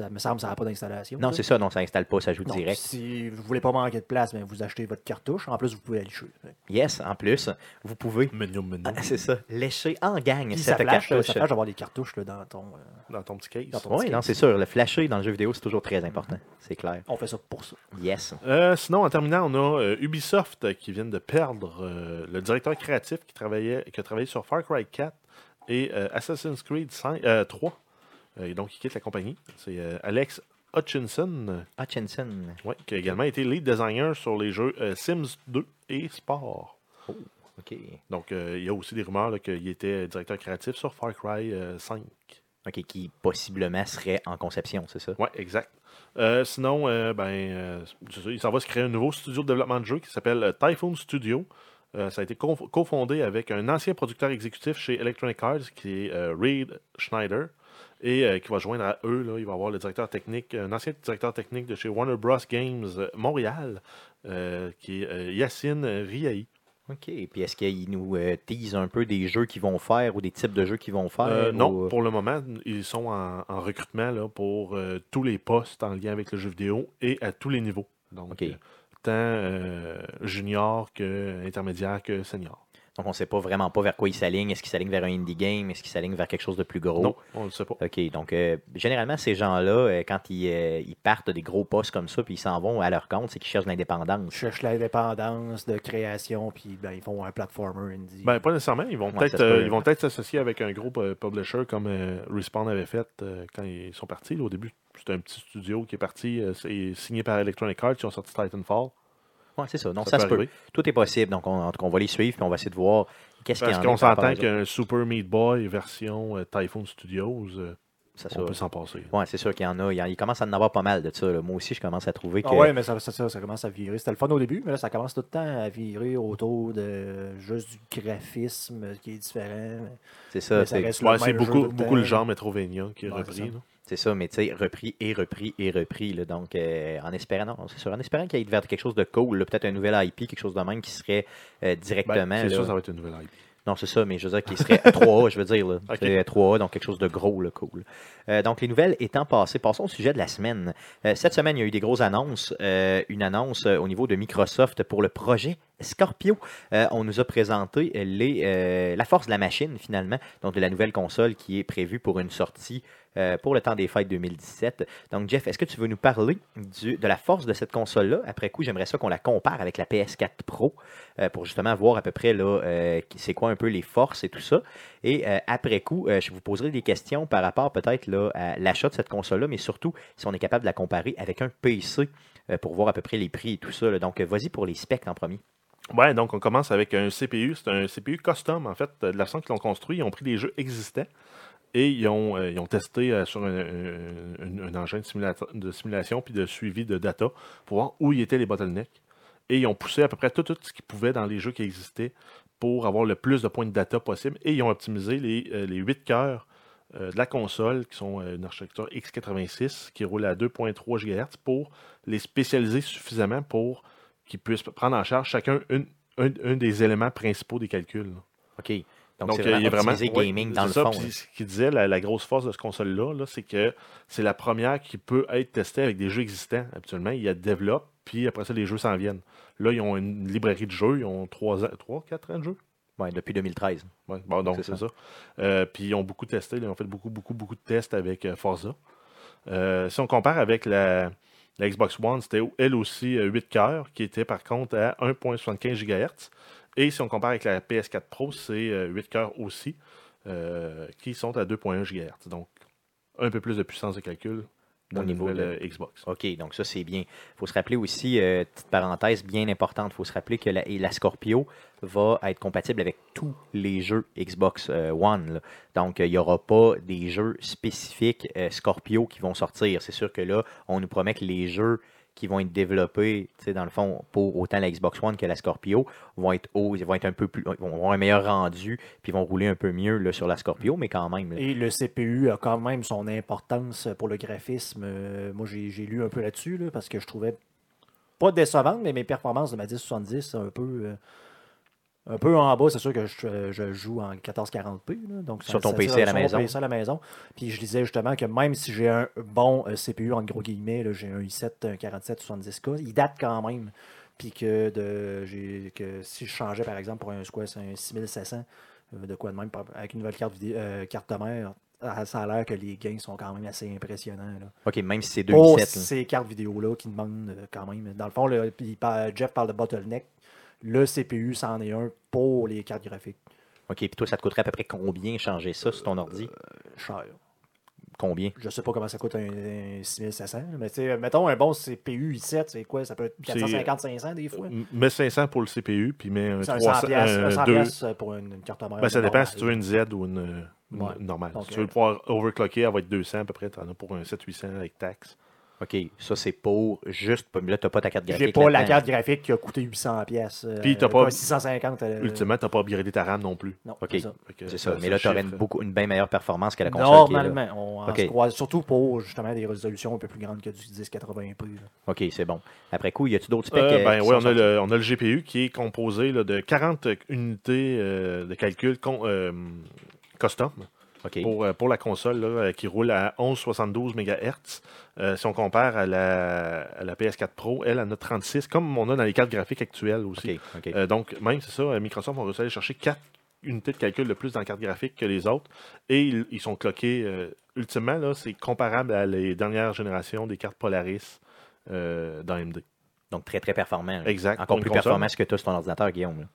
S2: ça me semble que ça n'a pas d'installation.
S1: Non,
S2: ça.
S1: c'est ça. Non, ça installe pas, ça joue direct.
S2: Si vous voulez pas manquer de place, ben, vous achetez votre cartouche. En plus, vous pouvez la licher.
S1: Yes, en plus, vous pouvez.
S3: Menu, menu.
S1: Ah, c'est ça. Lécher en gang
S2: Puis ça
S1: cette
S2: flash, ça
S1: cartouche.
S2: flash d'avoir des cartouches là, dans ton. euh,
S3: Dans ton petit case.
S2: Dans ton-
S1: Oui, non, c'est sûr. Le flasher dans le jeu vidéo, c'est toujours très important. C'est clair.
S2: on fait ça pour ça.
S1: Yes.
S3: Euh, sinon, en terminant, on a euh, Ubisoft euh, qui vient de perdre euh, le directeur créatif qui, travaillait, qui a travaillé sur Far Cry 4 et euh, Assassin's Creed 5, euh, 3. Euh, et donc, il quitte la compagnie. C'est euh, Alex Hutchinson,
S1: Hutchinson.
S3: ouais, qui a également été lead designer sur les jeux euh, Sims 2 et Sport.
S1: OK.
S3: Donc, il y a aussi des rumeurs qu'il était directeur créatif sur Far Cry euh, 5.
S1: OK, qui possiblement serait en conception, c'est ça?
S3: Oui, exact. Euh, sinon, euh, ben, euh, il s'en va se créer un nouveau studio de développement de jeux qui s'appelle Typhoon Studio. Ça a été co- cofondé avec un ancien producteur exécutif chez Electronic Arts qui est Reed Schneider et euh, qui va joindre à eux. Là, il va avoir le directeur technique, un ancien directeur technique de chez Warner Bros. Games euh, Montréal euh, qui est Yacine Riahi.
S1: OK. Puis est-ce qu'ils nous euh, teasent un peu des jeux qu'ils vont faire ou des types de jeux qu'ils vont faire?
S3: Euh, non,
S1: ou-
S3: pour le moment, ils sont en, en recrutement là, pour euh, tous les postes en lien avec le jeu vidéo et à tous les niveaux. Donc, tant junior que intermédiaire que senior.
S1: Donc, on ne sait pas vraiment pas vers quoi ils s'alignent. Est-ce qu'ils s'alignent vers un indie game? Est-ce qu'ils s'alignent vers quelque chose de plus gros?
S3: Non, on ne le sait pas.
S1: OK, donc euh, généralement, ces gens-là, euh, quand ils, euh, ils partent des gros postes comme ça, puis ils s'en vont à leur compte, c'est qu'ils cherchent l'indépendance.
S2: Ils cherchent l'indépendance de création, puis ben, ils font un platformer indie.
S3: Ben, pas nécessairement. Ils vont
S1: Ouais,
S3: peut-être
S1: peut.
S3: euh, ils vont peut-être s'associer avec un groupe euh, publisher comme euh, Respawn avait fait euh, quand ils sont partis. là, au début, c'était un petit studio qui est parti, euh, c'est signé par Electronic Arts, qui ont sorti Titanfall.
S1: Ouais, c'est ça. Donc,
S3: Ça
S1: ça,
S3: peut
S1: se peut.
S3: arriver.
S1: Tout est possible. Donc, on, en tout cas, on va les suivre, puis on va essayer de voir qu'est-ce qu'il y
S3: Parce
S1: en a.
S3: qu'on
S1: par rapport
S3: s'entend qu'un Super Meat Boy version euh, Typhoon Studios, euh,
S1: Ça,
S3: on
S1: ça-
S3: peut s'en passer.
S1: Ouais, c'est sûr qu'il y en a. Il, y en- il commence à en avoir pas mal de ça. là. Moi aussi, je commence à trouver que.
S2: Ah ouais, mais ça, ça, ça, ça commence à virer. C'était le fun au début, mais là, ça commence tout le temps à virer autour de juste du graphisme qui est différent.
S1: c'est ça. c'est-
S3: Ouais, beaucoup, beaucoup le genre Metrovania qui est
S2: Ouais,
S3: repris.
S2: C'est ça.
S1: C'est mais tu sais, repris et repris et repris. là. donc, euh, en espérant, non, c'est sûr, en espérant qu'il y ait vers quelque chose de cool, peut-être un nouvel IP, quelque chose de même qui serait euh, directement.
S3: Ben, c'est
S1: là.
S3: sûr, ça va être une nouvelle IP.
S1: Non, c'est ça, mais je veux dire qu'il serait 3A, je veux dire. Là.
S3: Ok.
S1: C'est 3A, donc quelque chose de gros, là, cool. Euh, donc, les nouvelles étant passées, passons au sujet de la semaine. Euh, cette semaine, il y a eu des grosses annonces. Euh, une annonce au niveau de Microsoft pour le projet Scorpio. Euh, on nous a présenté les, euh, la force de la machine, finalement, donc de la nouvelle console qui est prévue pour une sortie euh, pour le temps des fêtes 2017. Donc, Jeff, est-ce que tu veux nous parler de la force de cette console-là? Après coup, j'aimerais ça qu'on la compare avec la PS4 Pro euh, pour justement voir à peu près euh, c'est quoi un peu les forces et tout ça. Et euh, après coup, euh, je vous poserai des questions par rapport peut-être à l'achat de cette console-là, mais surtout si on est capable de la comparer avec un PC euh, pour voir à peu près les prix et tout ça. Donc, euh, vas-y pour les specs en premier.
S3: Ouais, donc on commence avec un CPU. C'est un CPU custom, en fait, de la façon qu'ils l'ont construit. Ils ont pris des jeux existants et ils ont, euh, ils ont testé euh, sur un, un- engin de, simulation puis de suivi de data pour voir où y étaient les bottlenecks. Et ils ont poussé à peu près tout, tout ce qu'ils pouvaient dans les jeux qui existaient pour avoir le plus de points de data possible. Et ils ont optimisé les, euh, les 8 cœurs de la console, qui sont une architecture x86, qui roule à 2.3 GHz, pour les spécialiser suffisamment pour qu'ils puissent prendre en charge chacun une- un, un des éléments principaux des calculs. là.
S1: OK. Donc,
S3: Donc,
S1: c'est vraiment,
S3: il y a vraiment ouais,
S1: gaming dans le
S3: ça,
S1: fond.
S3: ce qu'il disait, la, la grosse force de cette console-là, là, c'est que c'est la première qui peut être testée avec des jeux existants. Habituellement, ils la développent, puis après ça, les jeux s'en viennent. Là, ils ont une librairie de jeux, ils ont 3 ans, 3, 4 ans de jeux?
S1: Ouais, depuis 2013.
S3: Ouais, bon, donc
S1: C'est
S3: c'est
S1: ça.
S3: ça. Euh, puis ils ont beaucoup testé, là, ils ont fait beaucoup, beaucoup, beaucoup de tests avec euh, Forza. Euh, si on compare avec la, la Xbox One, c'était elle aussi euh, 8 cœurs, qui était par contre à 1.75 GHz. Et si on compare avec la PS4 Pro, c'est euh, 8 cœurs aussi, euh, qui sont à 2.1 GHz. Donc un peu plus de puissance de calcul
S1: Au niveau de-
S3: euh, Xbox.
S1: OK, donc ça, c'est bien. Il faut se rappeler aussi, euh, petite parenthèse bien importante, il faut se rappeler que la, Scorpio va être compatible avec tous les jeux Xbox euh, One. là. Donc, euh, il n'y aura pas des jeux spécifiques Scorpio qui vont sortir. C'est sûr que là, on nous promet que les jeux qui vont être développés, dans le fond, pour autant la Xbox One que la Scorpio, vont être hauts, ils vont être un peu plus, vont avoir un meilleur rendu, puis vont rouler un peu mieux là, sur la Scorpio, mais quand même.
S2: Et le CPU a quand même son importance pour le graphisme. Euh, moi, j'ai lu un peu là-dessus, là, parce que je trouvais pas décevante, mais mes performances de ma 1070, un peu, euh, un peu en bas. C'est sûr que je, euh, je joue en 1440p. là, donc ça-
S1: Sur ton
S2: ça
S1: PC à la maison.
S2: PC à la maison. Puis je disais justement que même si j'ai un bon euh, CPU, en gros guillemets, j'ai un i7 un 4770K, il date quand même. Puis que, de, que si je changeais par exemple pour un c'est un 6700, euh, de quoi de même, avec une nouvelle carte, vidéo, euh, carte mère, ah, ça a l'air que les gains sont quand même assez impressionnants. Là.
S1: OK, même si c'est 2
S2: Pour
S1: 17.
S2: ces cartes vidéo-là qui demandent quand même. Dans le fond, il parle- Jeff parle de bottleneck. Le CPU, c'en est un pour les cartes graphiques.
S1: OK, puis toi, ça te coûterait à peu près combien changer ça sur ton ordi?
S2: Cher.
S1: Combien?
S2: Je sais pas comment ça coûte un, un 6500, mais tu sais, mettons un bon CPU i7, c'est quoi? Ça peut être
S3: C'est-
S2: 450-500 des fois.
S3: Mets 500 pour le CPU, puis mets un
S2: C'est un
S3: 300,
S2: 100 piastres,
S3: un
S2: un 100
S3: deux-
S2: piastres pour une, une carte mère.
S3: Ben, ça dépend
S2: normale.
S3: si tu veux une Z ou une, une
S2: Ouais.
S3: normale.
S2: Donc,
S3: si tu veux
S2: euh,
S3: pouvoir overclocker, elle va être 200 à peu près. Tu en as pour un 700-800 avec taxe.
S1: OK, ça, c'est pour juste. Là, tu n'as pas ta carte graphique.
S2: J'ai pas la carte graphique qui a coûté 800 pièces.
S3: Puis t'as pas-
S2: 650. euh,
S3: Ultimement, tu n'as pas upgradé ta RAM non plus.
S2: Non,
S1: OK.
S2: c'est ça.
S1: Mais là, tu aurais une, beaucoup, une bien meilleure performance que la console. qui est là.
S2: Normalement, on se croise, surtout pour justement des résolutions un peu plus grandes que du 1080p. là.
S1: OK, c'est bon. Après coup, y a-tu d'autres specs?
S3: Euh,
S1: euh,
S3: ben
S1: qui
S3: oui,
S1: sont
S3: on a, le, on a le GPU qui est composé là, de 40 unités euh, de calcul con- euh, custom Pour, euh, pour la console là, euh, qui roule à 1172 MHz. Euh, si on compare à la, à la PS4 Pro, elle en a 36, comme on a dans les cartes graphiques actuelles aussi. Euh, donc, même, c'est ça, Microsoft va réussir à aller chercher 4 unités de calcul de plus dans la carte graphique que les autres. Et ils, ils sont cloqués, euh, ultimement, là, c'est comparable à les dernières générations des cartes Polaris euh, d'AMD.
S1: Donc, très, très performant.
S3: Exact.
S1: Encore plus performant que as sur ton ordinateur, Guillaume. là.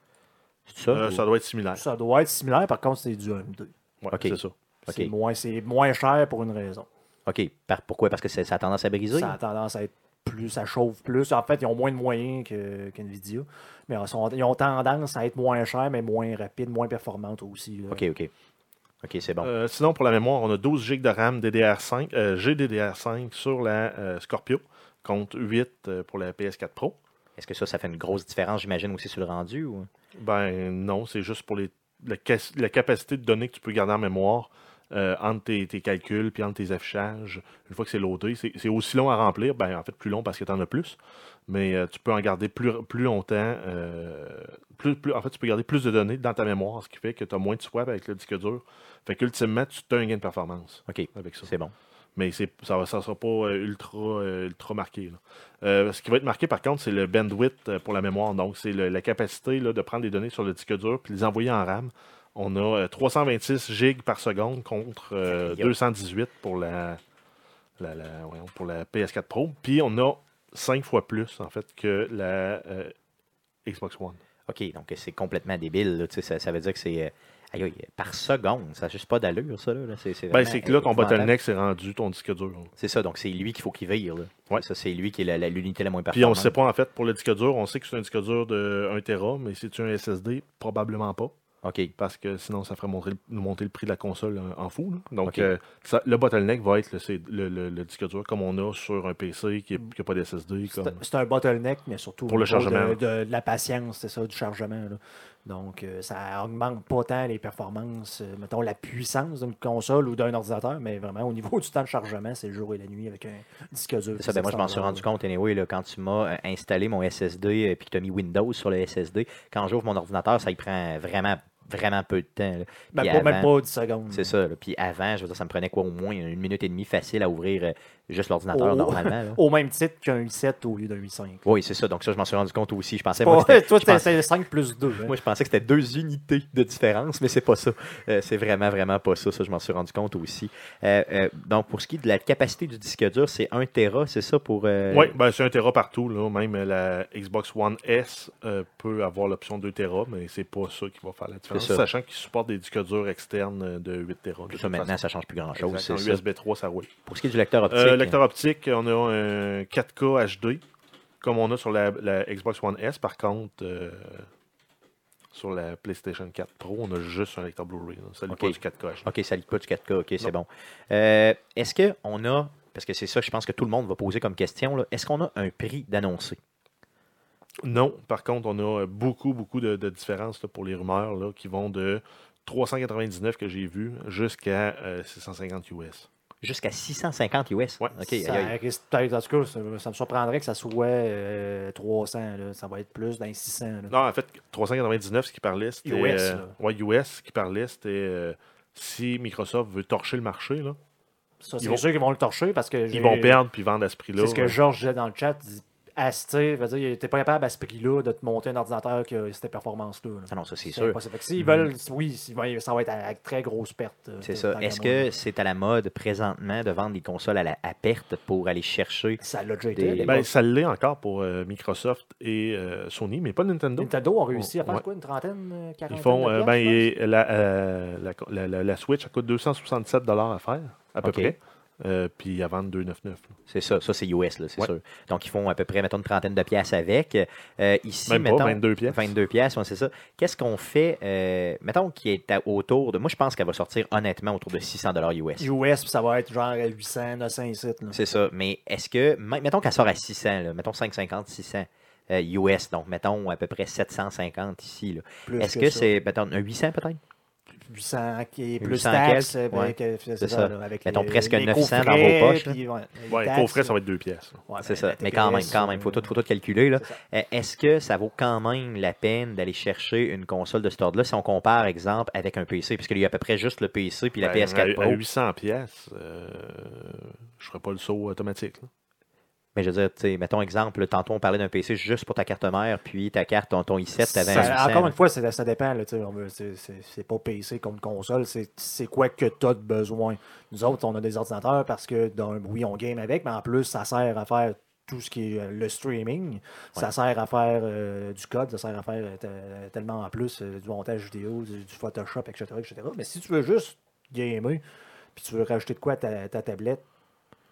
S1: C'est ça?
S3: Euh,
S1: ou-
S3: ça doit être similaire.
S2: Ça doit être similaire, par contre, c'est du AMD.
S3: Ouais. C'est ça.
S2: C'est
S1: OK.
S2: moins, c'est moins cher pour une raison.
S1: OK. Par- pourquoi? Parce que c'est- ça a tendance à briser?
S2: Ça a tendance à être plus, ça chauffe plus. En fait, ils ont moins de moyens que, qu'NVIDIA. Mais ils, sont- ils ont tendance à être moins chers, mais moins rapides, moins performantes aussi. là.
S1: OK, OK. OK, c'est bon.
S3: Euh, sinon, pour la mémoire, on a 12 GB de RAM DDR5, euh, GDDR5 sur la euh, Scorpio, contre 8 euh, pour la PS4 Pro.
S1: Est-ce que ça, ça fait une grosse différence, j'imagine, aussi sur le rendu? Ou...
S3: Ben non, c'est juste pour les, la, capacité de données que tu peux garder en mémoire euh, entre tes, tes calculs puis entre tes affichages. Une fois que c'est loadé, c'est c'est aussi long à remplir. Ben, en fait, plus long parce que tu en as plus. Mais euh, tu peux en garder plus, plus longtemps. euh, plus, plus, en fait, tu peux garder plus de données dans ta mémoire, ce qui fait que tu as moins de swap avec le disque dur. Fait qu'ultimement, tu as un gain de performance
S1: OK,
S3: avec ça.
S1: c'est bon.
S3: Mais ça ne sera pas euh, ultra, euh, ultra marqué. là. Euh, ce qui va être marqué, par contre, c'est le bandwidth pour la mémoire. Donc, c'est la capacité là, de prendre des données sur le disque dur puis les envoyer en RAM. On a euh, 326 gigs par seconde contre euh,
S1: Aïe.
S3: 218 pour la, la- la- voyons, pour la PS4 Pro. Puis, on a 5 fois plus, en fait, que la Xbox One.
S1: OK, donc c'est complètement débile. là, ça, ça veut dire que c'est aïe, aïe, par seconde. Ça n'a juste pas d'allure, ça. Là. C'est, c'est
S3: Ben, c'est que là, ton bottleneck, c'est rendu ton disque dur.
S1: C'est ça, donc c'est lui qu'il faut qu'il vire. Là.
S3: Ouais.
S1: Ça, c'est lui qui est la- la- l'unité la moins
S3: Puis,
S1: performante.
S3: on ne sait pas, en fait, pour le disque dur, on sait que c'est un disque dur de 1 Tera, mais si tu as un SSD, probablement pas.
S1: OK,
S3: parce que sinon, ça ferait monter nous monter le prix de la console en, en fou. là. Donc, euh, ça- le bottleneck va être le, c'est le- le- le disque dur comme on a sur un PC qui n'a pas d'SSD.
S2: C'est
S3: Comme...
S2: c'est un bottleneck, mais surtout
S3: Pour le chargement.
S2: De, de- de la patience, c'est ça, du chargement. là. Donc, euh, ça augmente pas tant les performances, euh, mettons, la puissance d'une console ou d'un ordinateur, mais vraiment, au niveau du temps de chargement, c'est le jour et la nuit avec un disque dur.
S1: Ça, ben moi je m'en suis rendu compte, anyway, là, quand tu m'as euh, installé mon SSD et que tu as mis Windows sur le SSD, quand j'ouvre mon ordinateur, ça y prend vraiment, vraiment peu de temps. là.
S2: Ben, pas, même pas 10 secondes.
S1: C'est ça. là. Puis avant, je veux dire, ça me prenait quoi au moins une minute et demie facile à ouvrir juste l'ordinateur normalement. là.
S2: Au même titre qu'un i7 au lieu d'un i5.
S1: Oui, c'est ça. Donc ça, je m'en suis rendu compte aussi. Je pensais, moi, c'était-
S2: toi,
S1: je pensais-
S2: c'est 5 plus 2.
S1: moi, je pensais que c'était deux unités de différence, mais c'est pas ça. Euh, c'est vraiment, vraiment pas ça. Ça, je m'en suis rendu compte aussi. Euh, euh, donc, pour ce qui est de la capacité du disque dur, c'est 1 Tera, c'est ça pour. euh,
S3: Oui, ben, c'est un Tera partout. Là. Même la Xbox One S euh, peut avoir l'option 2 Tera, mais c'est pas ça qui va faire la différence.
S1: C'est ça.
S3: Sachant qu'il supporte des disques durs externes de 8 Tera. de
S1: Ça, maintenant,
S3: façon.
S1: ça change plus grand-chose.
S3: USB 3, ça roule.
S1: Pour ce qui est du lecteur optique.
S3: Euh, lecteur optique, on a un 4K HD, comme on a sur la, la Xbox One S. Par contre, euh, sur la PlayStation 4 Pro, on a juste un lecteur Blu-ray. Ça lit
S1: Ok.
S3: pas du 4K HD.
S1: OK, ça lit pas du 4K. OK, c'est bon. Euh, Est-ce qu'on a parce que c'est ça, je pense que tout le monde va poser comme question. là. Est-ce qu'on a un prix d'annoncer?
S3: Non, par contre, on a beaucoup, beaucoup de, de différences là, pour les rumeurs là, qui vont de 399 que j'ai vu jusqu'à euh, 650 US.
S1: Jusqu'à 650 US.
S3: Ouais.
S1: OK,
S2: Ça
S1: aïe, aïe.
S2: risque peut-être, en tout cas, ça, ça me surprendrait que ça soit euh, 300. là. Ça va être plus dans les 600. là.
S3: Non, en fait, 399, ce qui parlait, c'était.
S2: US,
S3: euh, ouais, US, ce qui parlait, c'était euh, si Microsoft veut torcher le marché, là,
S2: Ça,
S3: Ils
S2: c'est
S3: vont-
S2: sûr qu'ils vont le torcher parce que.
S3: ils vont perdre puis vendre à ce prix-là.
S2: C'est ce que. Georges disait dans le chat. il dit, À ce- tu sais, veut dire, t'es pas capable à ce prix-là de te monter un ordinateur qui a cette performance-là. là.
S1: Ah non, ça, c'est sûr.
S2: impossible. Fait que s'ils veulent, oui, s'ils veulent- ça va être à, à très grosse perte. euh,
S1: C'est ça. Est-ce que c'est à la mode présentement de vendre des consoles à, la- à perte pour aller chercher
S2: Ça l'a déjà été.
S1: des-.
S3: Ben, ça l'est encore pour euh, Microsoft et euh, Sony, mais pas Nintendo.
S2: Nintendo a réussi à faire
S3: Ouais.
S2: quoi, une trentaine, euh,
S3: Ils
S2: quarantaine
S3: font.
S2: de
S3: euh, ben,
S2: je
S3: et la, euh, la, la- la- la Switch, elle coûte 267 à faire, à peu près. Euh, puis à vendre 299. là.
S1: C'est ça, ça c'est US, là, c'est
S3: Ouais.
S1: sûr. Donc ils font à peu près, mettons, une trentaine de pièces avec. Euh, ici,
S3: Même pas,
S1: mettons,
S3: 22 pièces.
S1: 22 pièces, ouais, c'est ça. Qu'est-ce qu'on fait, euh, mettons, qui est à- autour de. Moi, je pense qu'elle va sortir honnêtement autour de 600 US.
S2: US, puis ça va être genre à 800, 900 ici. là.
S1: C'est ça. Mais est-ce que, me- mettons qu'elle sort à 600, là, mettons 550, 600 euh, US, donc mettons à peu près 750 ici. là.
S2: Plus
S1: Est-ce
S2: que
S1: que c'est, mettons, un 800 peut-être?
S2: 800 qui est plus
S1: 800
S2: taxes,
S1: quelques,
S2: ben,
S1: ouais.
S2: que- c'est
S1: C'est
S2: ça,
S1: ça.
S2: là, avec
S1: Mettons
S2: les-
S1: presque
S2: les
S1: 900 dans vos poches,
S2: puis, ouais,
S3: Ouais,
S2: taxes,
S3: pour frais, ça va être deux pièces. là.
S2: ouais,
S1: C'est
S2: ben,
S1: ça. Mais quand même, quand même, faut tout, faut tout calculer. Là. Euh, Est-ce que ça vaut quand même la peine d'aller chercher une console de ce ordre-là? Si on compare, exemple, avec un PC? Puisqu'il y a à peu près juste le PC puis la
S3: Ben,
S1: PS4
S3: à,
S1: Pro.
S3: à 800 pièces, euh, je ferais pas le saut automatique. là.
S1: Mais je veux dire, tu sais, mettons exemple, tantôt on parlait d'un PC juste pour ta carte mère, puis ta carte, ton, ton i7, t'avais un
S2: Ça-
S1: 800,
S2: encore une fois, c'est- ça dépend. C'est pas PC comme console. C'est quoi que tu as de besoin. Nous autres, on a des ordinateurs parce que, d'un- oui, on game avec, mais en plus, ça sert à faire tout ce qui est euh, le streaming. Ça sert à faire euh, du code, ça sert à faire euh, te- tellement en plus euh, du montage vidéo, du, du Photoshop, etc., etc. Mais si tu veux juste gamer, puis tu veux rajouter de quoi à ta, ta tablette,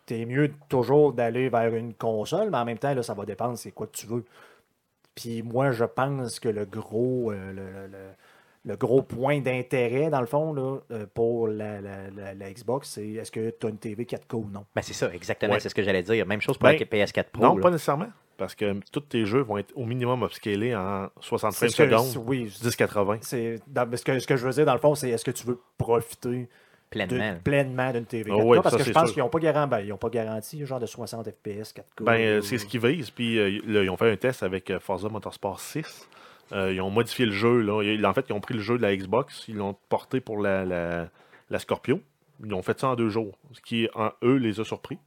S2: t'es mieux toujours d'aller vers une console, mais en même temps, là, ça va dépendre c'est quoi que tu veux. Puis moi, je pense que le gros, euh, le, le- le gros point d'intérêt, dans le fond, là, euh, pour la, la- la- la Xbox, c'est est-ce que tu as une TV 4K ou non?
S1: Ben, c'est ça, exactement,
S3: Ouais.
S1: c'est ce que j'allais dire. Même chose pour
S3: Ben,
S1: la PS4 Pro.
S3: non,
S1: là.
S3: pas nécessairement. Parce que tous tes jeux vont être au minimum upscalés en 60 frames
S2: C'est ce que-
S3: secondes,
S2: Oui,
S3: 1080.
S2: c'est, dans- ce, que, ce que je veux dire, dans le fond, c'est est-ce que tu veux profiter
S1: pleinement.
S2: de- pleinement d'une TV
S3: Ah
S2: 4K?
S3: oui,
S2: parce
S3: ça,
S2: que je pense qu'ils n'ont pas, garanti, ben, ils ont pas garanti genre de 60 FPS 4K.
S3: Ben, euh,
S2: ou-
S3: c'est ce qu'ils visent. Puis euh, là, ils ont fait un test avec euh, Forza Motorsport 6. Euh, ils ont modifié le jeu. Là. En fait, ils ont pris le jeu de la Xbox, ils l'ont porté pour la, la, la Scorpio. Ils ont fait ça en deux jours, ce qui, en, eux, les a surpris.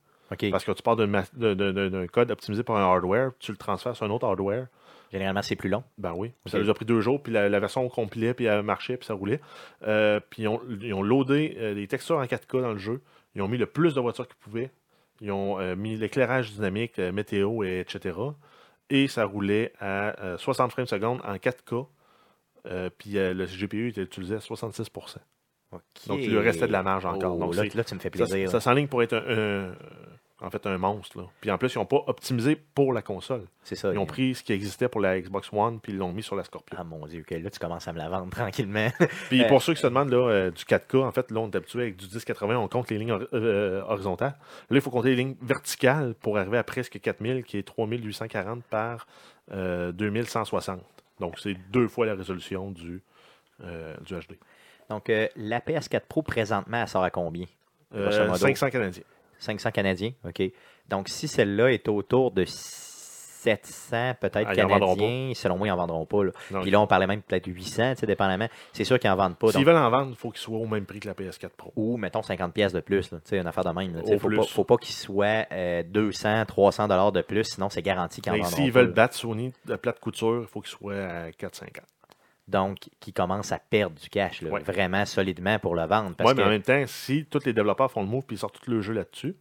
S3: Parce que tu pars d'un code optimisé par un hardware, tu le transfères sur un autre hardware.
S1: Généralement, c'est plus long.
S3: Ben oui. Ça les a pris deux jours, puis la, la version complet, puis elle marchait, puis ça roulait. Euh, puis ils ont, ils ont loadé euh, des textures en 4K dans le jeu. Ils ont mis le plus de voitures qu'ils pouvaient. Ils ont euh, mis l'éclairage dynamique, météo, et etc. Et ça roulait à euh, 60 frames secondes en 4K. Euh, puis le GPU était utilisé à 66
S1: OK.
S3: Donc, il lui restait de la marge encore.
S1: Oh,
S3: Donc,
S1: là, là, tu me fais
S3: Ça,
S1: plaisir.
S3: ça s'enligne pour être un, un- en fait un monstre. Là. Puis en plus, ils n'ont pas optimisé pour la console.
S1: c'est ça.
S3: Ils ont pris ce qui existait pour la Xbox One, puis ils l'ont mis sur la Scorpio.
S1: Ah mon Dieu, là, tu commences à me la vendre tranquillement.
S3: Puis
S1: Euh,
S3: pour ceux qui se demandent, là, euh, du 4K, en fait, là, on est habitué avec du 1080, on compte les lignes euh, horizontales. Là, il faut compter les lignes verticales pour arriver à presque 4000, qui est 3840 par euh, 2160. Donc, c'est deux fois la résolution du, du HD.
S1: Donc, la PS4 Pro, présentement, elle sort à combien Grosso
S3: Euh,
S1: modo?
S3: 500 canadiens.
S1: 500 Canadiens, OK? Donc, si celle-là est autour de 700 peut-être
S3: Ah,
S1: Canadiens, selon moi, ils n'en vendront pas. Là.
S3: Non,
S1: Puis là, on parlait même peut-être 800, tu sais, dépendamment. C'est sûr qu'ils n'en vendent pas.
S3: S'ils
S1: donc-
S3: veulent en vendre, il faut qu'ils soient au même prix que la PS4 Pro.
S1: Ou, mettons, 50 pièces de plus. là. Tu sais, une affaire de même. Il ne faut pas, faut pas qu'ils soient euh, 200, 300 dollars de plus, sinon c'est garanti qu'ils en vendront
S3: s'ils veulent battre Sony de plate couture, il faut qu'ils soient à 450.
S1: Donc, qui commencent à perdre du cash, là,
S3: Ouais.
S1: vraiment solidement pour le vendre.
S3: Oui, mais en même temps, si tous les développeurs font le move et ils sortent tout le jeu là-dessus,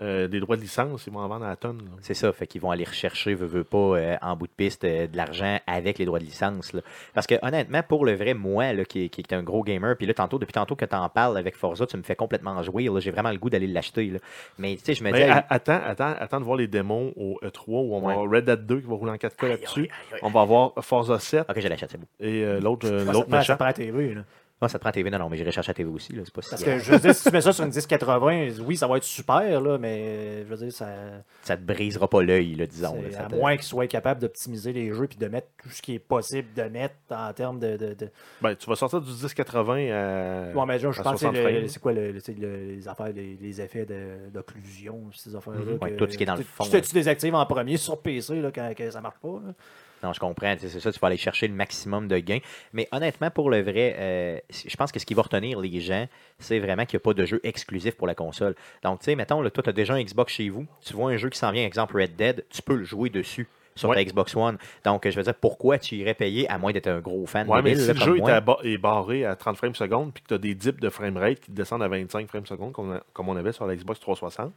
S3: euh, des droits de licence, ils vont en vendre à la tonne. là.
S1: C'est ça, fait qu'ils vont aller rechercher, veut, veut pas, euh, en bout de piste, euh, de l'argent avec les droits de licence. là. Parce que honnêtement, pour le vrai, moi, là, qui, qui est un gros gamer, puis là, tantôt, depuis tantôt que tu en parles avec Forza, tu me fais complètement jouer. là. J'ai vraiment le goût d'aller l'acheter. là. Mais tu sais, je me dis.
S3: Attends, attends, attends de voir les démos au E3 où on va avoir Red Dead 2 qui va rouler en 4K
S1: aïe,
S3: là-dessus.
S1: aïe, aïe.
S3: On va avoir Forza 7
S1: Ok, je l'achète, c'est beau.
S3: et euh, l'autre euh, l'autre
S2: ça,
S3: méchant.
S2: TV. Là.
S1: Ah, ça te prend TV. Non, non, mais j'irai chercher la TV aussi. Là. C'est pas si
S2: Parce que je veux dire, si tu mets ça sur une 1080, oui, ça va être super, là, mais je veux dire, ça.
S1: Ça te brisera pas l'œil, là, disons. là, ça
S2: à
S1: te-
S2: moins qu'ils soient capables d'optimiser les jeux puis de mettre tout ce qui est possible de mettre en termes de. de, de...
S3: Ben, tu vas sortir du 1080 à.
S2: Bon, mais genre, je
S3: à
S2: pense que
S3: 60
S2: le-
S3: frames.
S2: c'est quoi le, le- tu sais, le- les affaires, les, les effets d'occlusion, ces affaires-là.
S1: Mhm. Ouais, tout ce qui est dans le
S2: tu-
S1: fond,
S2: Tu,
S1: là.
S2: tu désactives en premier sur PC là, quand, quand ça marche pas. là.
S1: Non, je comprends. C'est ça, tu vas aller chercher le maximum de gains. Mais honnêtement, pour le vrai, euh, je pense que ce qui va retenir les gens, c'est vraiment qu'il n'y a pas de jeu exclusif pour la console. Donc, tu sais, mettons, là, toi, tu as déjà un Xbox chez vous. Tu vois un jeu qui s'en vient, exemple Red Dead, tu peux le jouer dessus sur ta
S3: Ouais.
S1: Xbox One. Donc, je veux dire, pourquoi tu irais payer, à moins d'être un gros fan
S3: Ouais, mais
S1: débile,
S3: si
S1: là,
S3: le jeu est, ba- est barré à 30 frames secondes, puis que tu as des dips de framerate qui descendent à 25 frames secondes, comme, on- comme on avait sur la Xbox 360,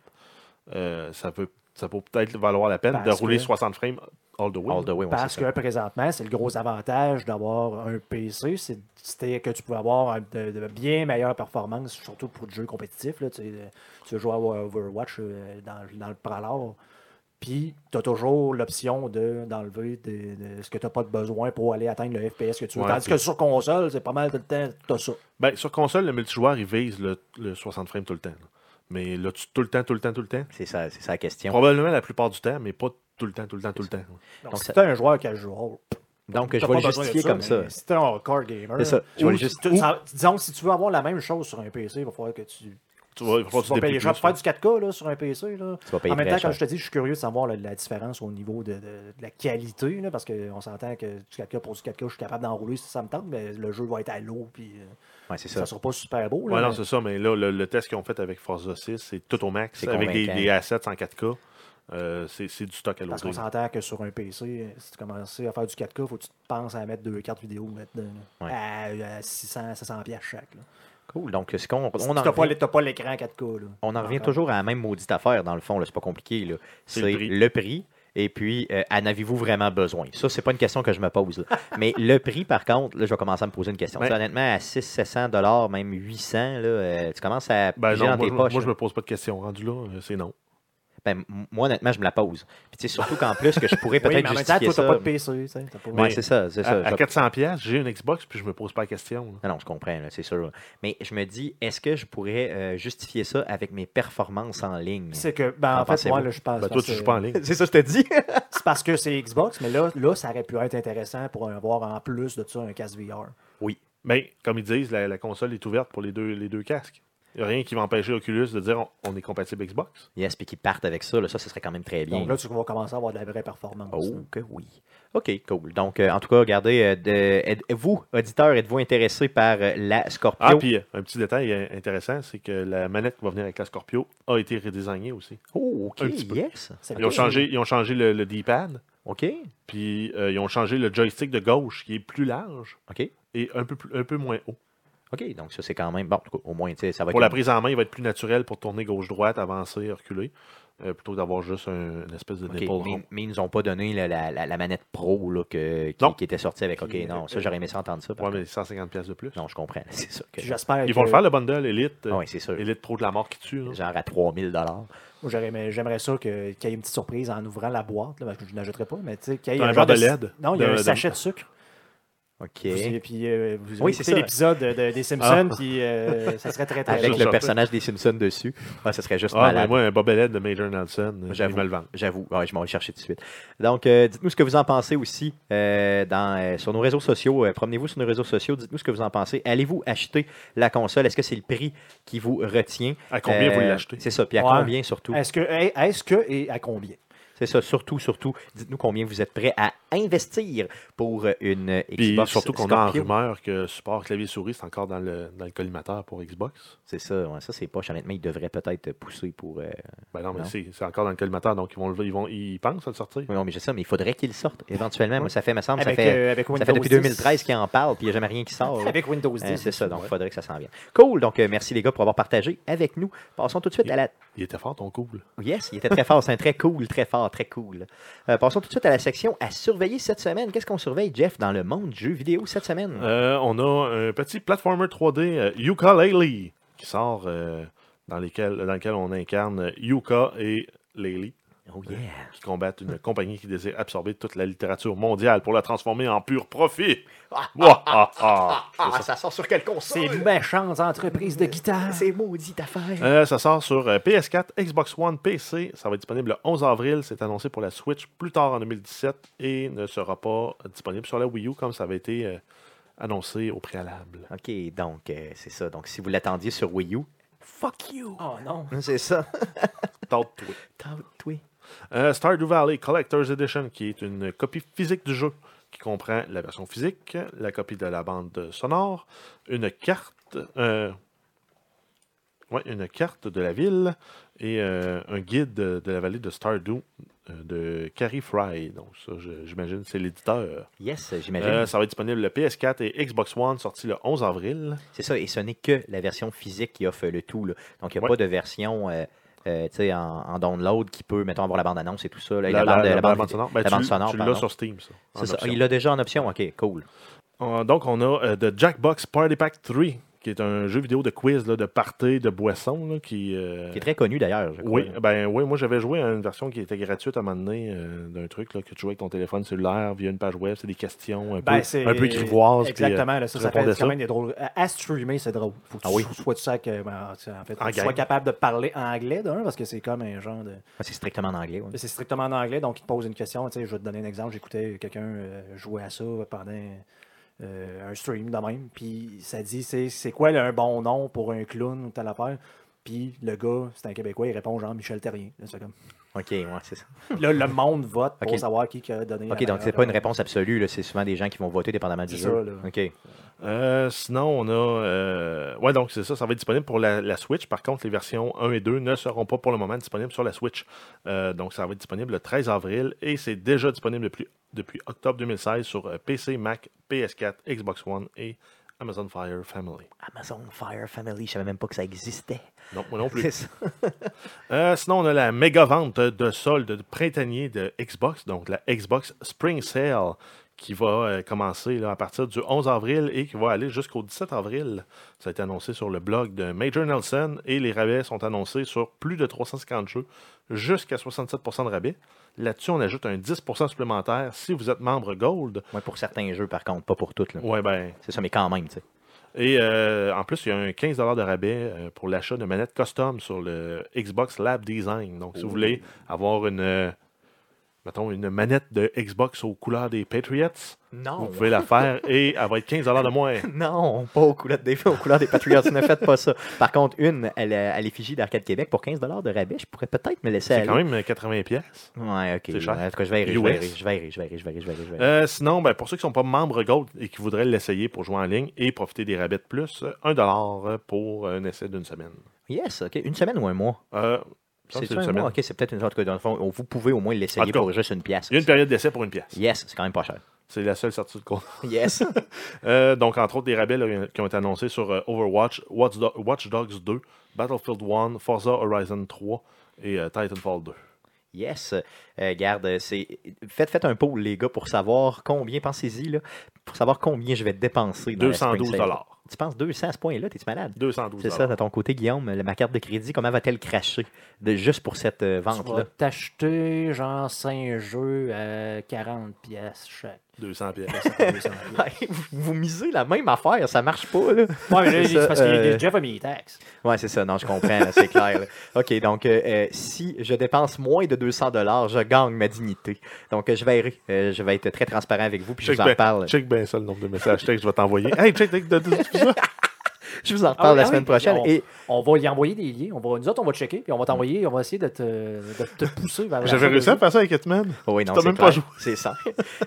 S3: euh, ça peut, ça peut peut-être valoir la peine de rouler
S2: que-
S3: 60 frames all the way.
S1: All the way, ouais,
S2: Parce que présentement, c'est le gros avantage d'avoir un PC, c'est- c'était que tu pouvais avoir de, de bien meilleures performances, surtout pour le jeu compétitif. Là, tu, sais, tu veux jouer à Overwatch euh, dans, dans le Pralor. Puis, tu as toujours l'option de- d'enlever de, de ce que tu n'as pas de besoin pour aller atteindre le FPS que tu veux.
S3: Ouais,
S2: Tandis
S3: puis-
S2: que sur console, c'est pas mal tout le temps, tu as ça.
S3: Ben, sur console, le multijoueur, il vise le, le 60 frames tout le temps. là. Mais là, tu, tout le temps, tout le temps, tout le temps?
S1: C'est ça, c'est ça la question.
S3: Probablement la plupart du temps, mais pas tout le temps, tout le temps, tout le temps.
S2: Donc,
S1: Donc,
S2: tu un joueur casual,
S1: Donc,
S2: t'as
S1: je vais le justifier comme ça.
S2: Si tu es un hardcore gamer,
S1: C'est ça. Je vais juste-
S2: tu- disons que si tu veux avoir la même chose sur un PC, il va falloir que tu
S3: Tu vas,
S2: tu
S3: que
S2: vas
S3: tu
S2: payer cher pour faire du 4K là, sur un PC. Là.
S1: Tu vas payer
S2: En même temps,
S1: cher.
S2: comme je te dis, je suis curieux de savoir la, la différence au niveau de, de- de la qualité, là, parce qu'on s'entend que du 4K pour du 4K, je suis capable d'enrouler si ça me tente, mais le jeu va être à l'eau, puis euh,
S1: Ouais, c'est
S2: ça
S1: ça.
S2: ne sera pas super beau. Là,
S3: Ouais, non, c'est ça, mais là, le, le test qu'ils ont fait avec Forza 6, c'est tout au max, avec des, des assets en 4K. Euh, c'est du stock à
S2: parce qu'on
S3: l'autre.
S2: s'entend que sur un PC, si tu commences à faire du 4K, il faut que tu te penses à mettre deux cartes vidéo là,
S1: Ouais.
S2: à, à 600, 700 piastres chaque. Là.
S1: Cool. Donc, c'est qu'on on
S2: Tu
S1: en
S2: n'as
S1: revient-
S2: pas l'écran 4K. Là,
S1: On en revient toujours à la même maudite affaire, dans le fond. là. C'est pas compliqué.
S3: C'est le prix.
S1: Et puis, euh, en avez-vous vraiment besoin? Ça, c'est pas une question que je me pose. là. Mais le prix, par contre, là, je vais commencer à me poser une question. Tu sais, honnêtement, à 600-700 même 800 là, euh, tu commences à
S3: Ben non,
S1: dans
S3: moi,
S1: tes
S3: je-
S1: poches.
S3: moi, je me pose pas de questions. Rendu là, euh, c'est non.
S1: Ben, moi, honnêtement, je me la pose. Puis, tu sais, surtout qu'en plus, que je pourrais
S2: Oui,
S1: peut-être
S2: temps,
S1: justifier
S2: toi,
S1: ça.
S2: pas de PC. pas-
S1: Ouais, c'est ça, c'est ça.
S3: À, à
S1: Je-
S3: 400 pièces, j'ai une Xbox puis je me pose pas la question. là.
S1: Non, non, je comprends, là, c'est sûr. Mais je me dis, est-ce que je pourrais euh, justifier ça avec mes performances en ligne?
S2: C'est que, ben,
S1: En
S2: en fait, moi, là, je pense
S3: Ben, toi, tu
S2: que-
S3: joues pas en ligne.
S1: C'est ça, je te dis.
S2: C'est parce que c'est Xbox, mais là, là, ça aurait pu être intéressant pour avoir en plus de ça un casque VR.
S1: oui.
S3: Mais comme ils disent, la, la console est ouverte pour les deux, les deux casques. Il n'y a rien qui va empêcher Oculus de dire on, on est compatible Xbox.
S1: Yes, puis qu'ils partent avec ça, là, ça, ce serait quand même très bien.
S2: Donc là, tu vas commencer à avoir de la vraie performance.
S1: Oh, que oui. OK, cool. Donc, euh, en tout cas, regardez, euh, de- êtes- vous, auditeurs, êtes-vous intéressés par euh, la Scorpio?
S3: Ah, puis un petit détail intéressant, c'est que la manette qui va venir avec la Scorpio a été redesignée aussi.
S1: oh, OK,
S3: un petit peu.
S1: yes.
S2: C'est
S3: Ils ont changé, ils ont changé le, le D-pad,
S1: OK,
S3: puis euh, ils ont changé le joystick de gauche qui est plus large
S1: OK.
S3: et un peu, plus- un peu moins haut.
S1: OK, donc ça, c'est quand même... Bon, au moins, tu sais, ça va
S3: Pour
S1: être...
S3: la prise en main, il va être plus naturel pour tourner gauche-droite, avancer, reculer, euh, plutôt que d'avoir juste un- une espèce de
S1: OK,
S3: nipple
S1: mais, mais ils nous ont pas donné la, la- la- la manette pro là, que, qui, était sortie avec. OK, non, ça, j'aurais aimé ça entendre ça. contre.
S3: mais 150 pièces de plus.
S1: Non, je comprends. C'est ça. Que...
S2: J'espère
S3: Ils
S2: que-
S3: vont le faire, le bundle Elite, euh,
S1: Ah oui, c'est sûr.
S3: Elite Pro de la mort qui tue. là.
S1: Genre à 3000
S2: Moi, j'aurais- J'aimerais ça qu'il y ait une petite surprise en ouvrant la boîte, là, parce que je n'achèterais pas, mais tu sais, qu'il y ait
S3: un
S2: genre
S3: verre de LED.
S2: Non, il y a
S3: De-
S2: un
S3: de-
S2: sachet de sucre.
S1: OK.
S2: Vous- puis euh, vous
S1: Oui, c'est
S2: l'épisode de, de- des Simpsons,
S3: Ah.
S2: puis euh, ça serait très très
S1: Avec le personnage des Simpsons dessus. Ah, ça serait juste
S3: Ah,
S1: malade.
S3: mais moi, un bobelette de Major Nelson, euh,
S1: J'avoue.
S3: me le.
S1: J'avoue, Ouais, je m'en vais chercher tout de suite. Donc, euh, dites-nous ce que vous en pensez aussi euh, dans, euh, sur nos réseaux sociaux. Euh, Promenez-vous sur nos réseaux sociaux. Dites-nous ce que vous en pensez. Allez-vous acheter la console? Est-ce que c'est le prix qui vous retient?
S3: À combien
S1: Euh,
S3: vous l'achetez?
S1: C'est ça. Puis à
S2: Ouais.
S1: combien surtout?
S2: Est-ce que, est-ce que et à combien?
S1: C'est ça. Surtout, surtout, dites-nous combien vous êtes prêt à investir pour euh, une
S3: Puis
S1: Xbox
S3: surtout qu'on a en rumeur que support clavier-souris, c'est encore dans le, dans le collimateur pour Xbox.
S1: C'est ça. ouais, ça, c'est pas. Honnêtement, ils devraient peut-être pousser pour... euh,
S3: Ben non, mais c'est c'est encore dans le collimateur, donc ils, vont, le- ils, vont, ils pensent à le sortir.
S1: Oui, non, mais je sais ça, mais il faudrait qu'ils sortent éventuellement. Moi, ça fait, me semble,
S2: Avec,
S1: ça fait,
S2: euh, avec
S1: ça fait depuis
S2: 10.
S1: 2013 qu'ils en parlent, puis il n'y a jamais rien qui sort.
S2: Avec Windows 10.
S1: Euh, c'est ça, donc il
S2: ouais.
S1: faudrait que ça s'en vienne. Cool, donc euh, merci les gars pour avoir partagé avec nous. Passons tout de suite à la...
S3: Il était fort, ton couple.
S1: Yes, il était très fort, c'est un très cool, très fort, très cool. Euh, passons tout de suite à la section à surveiller cette semaine. Qu'est-ce qu'on surveille, Jeff, dans le monde du jeu vidéo cette semaine?
S3: Euh, on a un petit platformer 3D, euh, Yooka-Laylee, qui sort euh, dans, dans lequel on incarne Yuka et Laylee.
S1: Oh yeah.
S3: qui combattent une compagnie qui désire absorber toute la littérature mondiale pour la transformer en pur profit. Ouah, ah, ah.
S1: Ah, ça sort sur quelle console?
S2: Ces méchantes entreprises de guitare.
S1: C'est maudite affaire.
S3: Euh, ça sort sur euh, PS4, Xbox One, PC. Ça va être disponible le 11 avril. C'est annoncé pour la Switch plus tard en 2017 et ne sera pas disponible sur la Wii U comme ça avait été euh, annoncé au préalable.
S1: OK, donc euh, c'est ça. Donc si vous l'attendiez sur Wii U, fuck you.
S2: Oh non.
S1: C'est ça.
S3: Tente toi. Euh, Stardew Valley Collector's Edition, qui est une copie physique du jeu, qui comprend la version physique, la copie de la bande sonore, une carte, euh, ouais, une carte de la ville et euh, un guide de, de la vallée de Stardew euh, de Carrie Fry. Donc ça, j'imagine, c'est l'éditeur.
S1: Yes, j'imagine.
S3: Euh, ça va être disponible le PS4 et Xbox One, sorti le 11 avril.
S1: C'est ça, et ce n'est que la version physique qui offre le tout. là. Donc, il n'y a
S3: Ouais.
S1: pas de version euh, euh, en, en download qui peut, mettons, avoir la bande-annonce et tout ça. là,
S3: La,
S1: la, bande,
S3: la-
S1: bande-
S3: bande sonore. Ben, tu
S1: sonore,
S3: tu l'as sur Steam, ça.
S1: ça. Il l'a déjà en option. OK, cool.
S3: Euh, Donc, on a euh, The Jackbox Party Pack 3, qui est un jeu vidéo de quiz, là, de party, de boisson, là, qui... euh,
S1: Qui est très connu d'ailleurs.
S3: Oui, ben oui, moi j'avais joué à une version qui était gratuite à un moment donné euh, d'un truc là, que tu jouais avec ton téléphone cellulaire via une page web, c'est des questions un
S2: Ben,
S3: peu, un peu grivoises. puis, euh,
S2: Exactement, là, ça, ça fait quand même des drôles. À, streamer, c'est drôle. Faut que
S1: Ah
S2: tu
S1: oui.
S2: sois ça que, ben, en fait, faut
S3: En
S2: que tu sois capable de parler anglais d'un, parce que c'est comme un genre de.
S1: Ah, C'est strictement en anglais. ouais.
S2: C'est strictement en anglais, donc il te pose une question. Je vais te donner un exemple. J'écoutais quelqu'un jouer à ça pendant un stream de même. Puis ça dit c'est quoi un bon nom pour un clown ou telle affaire? Puis le gars, c'est un Québécois, il répond genre Michel Terrien. C'est comme-
S1: OK, ouais, c'est ça.
S2: Là, le monde vote pour
S1: Ok.
S2: savoir qui a donné.
S1: OK,
S2: la
S1: donc c'est pas une
S2: réponse.
S1: absolue. là, C'est souvent des gens qui vont voter dépendamment du jeu.
S2: ça.
S1: OK.
S3: Euh, sinon, on a. euh, ouais, donc c'est ça, ça va être disponible pour la, la Switch. Par contre, les versions 1 et 2 ne seront pas pour le moment disponibles sur la Switch. Euh, donc, ça va être disponible le 13 avril et c'est déjà disponible depuis, depuis octobre 2016 sur euh, PC, Mac, PS4, Xbox One et Amazon Fire Family.
S1: Amazon Fire Family, je savais même pas que ça existait.
S3: Non, moi non plus.
S1: C'est ça.
S3: Euh, sinon, on a la méga vente de solde de printanier de Xbox, donc la Xbox Spring Sale, qui va euh, commencer là, à partir du 11 avril et qui va aller jusqu'au 17 avril. Ça a été annoncé sur le blog de Major Nelson et les rabais sont annoncés sur plus de 350 jeux jusqu'à 67% de rabais. Là-dessus, on ajoute un 10% supplémentaire si vous êtes membre Gold.
S1: Ouais, pour certains jeux, par contre, pas pour toutes. là.
S3: Ouais, ben,
S1: C'est ça, mais quand même, tu sais.
S3: et euh, en plus, il y a un 15 de rabais euh, pour l'achat de manettes custom sur le Xbox Lab Design. Donc, si vous voulez avoir une, mettons, une manette de Xbox aux couleurs des Patriots,
S1: Non.
S3: vous pouvez la faire et elle va être 15 de moins.
S1: Non, pas aux couleurs des, aux couleurs des Patriots. ne faites pas ça. Par contre, une à la- à l'effigie d'Arcade Québec pour 15 de rabais, je pourrais peut-être me laisser
S3: C'est
S1: aller.
S3: quand même 80 pièces.
S1: Ouais, ok.
S3: C'est cher.
S1: En tout cas, je vais errer, je vais
S3: US.
S1: errer, je vais vais errer, je vais errer, je vais.
S3: Euh, sinon, ben, pour ceux qui ne sont pas membres Gold et qui voudraient l'essayer pour jouer en ligne et profiter des rabais de plus, euh, 1$ pour un essai d'une semaine.
S1: Yes, ok. Une semaine ou un mois?
S3: Euh,
S1: C'est. Ok, c'est peut-être une autre que dans le fond, vous pouvez au moins l'essayer pour juste une pièce.
S3: Il y a une période d'essai pour une pièce.
S1: Yes, c'est quand même pas cher.
S3: C'est la seule certitude qu'on a.
S1: Yes.
S3: Euh, donc, entre autres, des rabais là, qui ont été annoncés sur euh, Overwatch, Watch, Do- Watch Dogs 2, Battlefield 1, Forza Horizon 3 et euh, Titanfall 2.
S1: Yes. Euh, garde, c'est. Faites, faites un poll, les gars, pour savoir combien, pensez-y, là, pour savoir combien je vais dépenser. Dans la Spring
S3: 212
S1: Sale.
S3: dollars.
S1: Tu penses 200 à ce point-là? T'es-tu malade?
S3: 212
S1: C'est ça, de ton côté, Guillaume, la- ma carte de crédit, comment va-t-elle cracher de, juste pour cette euh,
S2: Tu vas
S1: vente-là?
S2: t'acheter genre 5 jeux à 40 pièces chaque.
S3: 200 pièces.
S1: Vous, vous misez la même affaire, ça marche pas, là.
S2: Ouais, mais là,
S1: C'est
S2: parce que
S1: euh,
S2: Jeff a mis les taxes.
S1: Ouais, c'est ça, non, je comprends, c'est clair. là. OK, donc, euh, euh, si je dépense moins de 200 je gagne ma dignité. Donc, euh, je vais errer. Euh, je vais être très transparent avec vous, puis je
S3: Check
S1: vous en
S3: bien
S1: reparle.
S3: check bien ça, le nombre de messages textes que je vais t'envoyer. Hey, check, check, de- ça.
S1: Je vous en reparle
S2: Ah oui,
S1: la
S2: ah
S1: semaine
S2: oui,
S1: prochaine.
S2: on-
S1: Et
S2: On va y envoyer des liens. On va, nous autres, on va checker, puis on va t'envoyer, on va essayer de te, de te pousser vers la
S3: J'avais réussi à
S2: de
S3: passer avec Hitman.
S1: Oh oui, non,
S3: T'as
S1: c'est
S3: même
S1: clair.
S3: pas joué.
S1: C'est ça.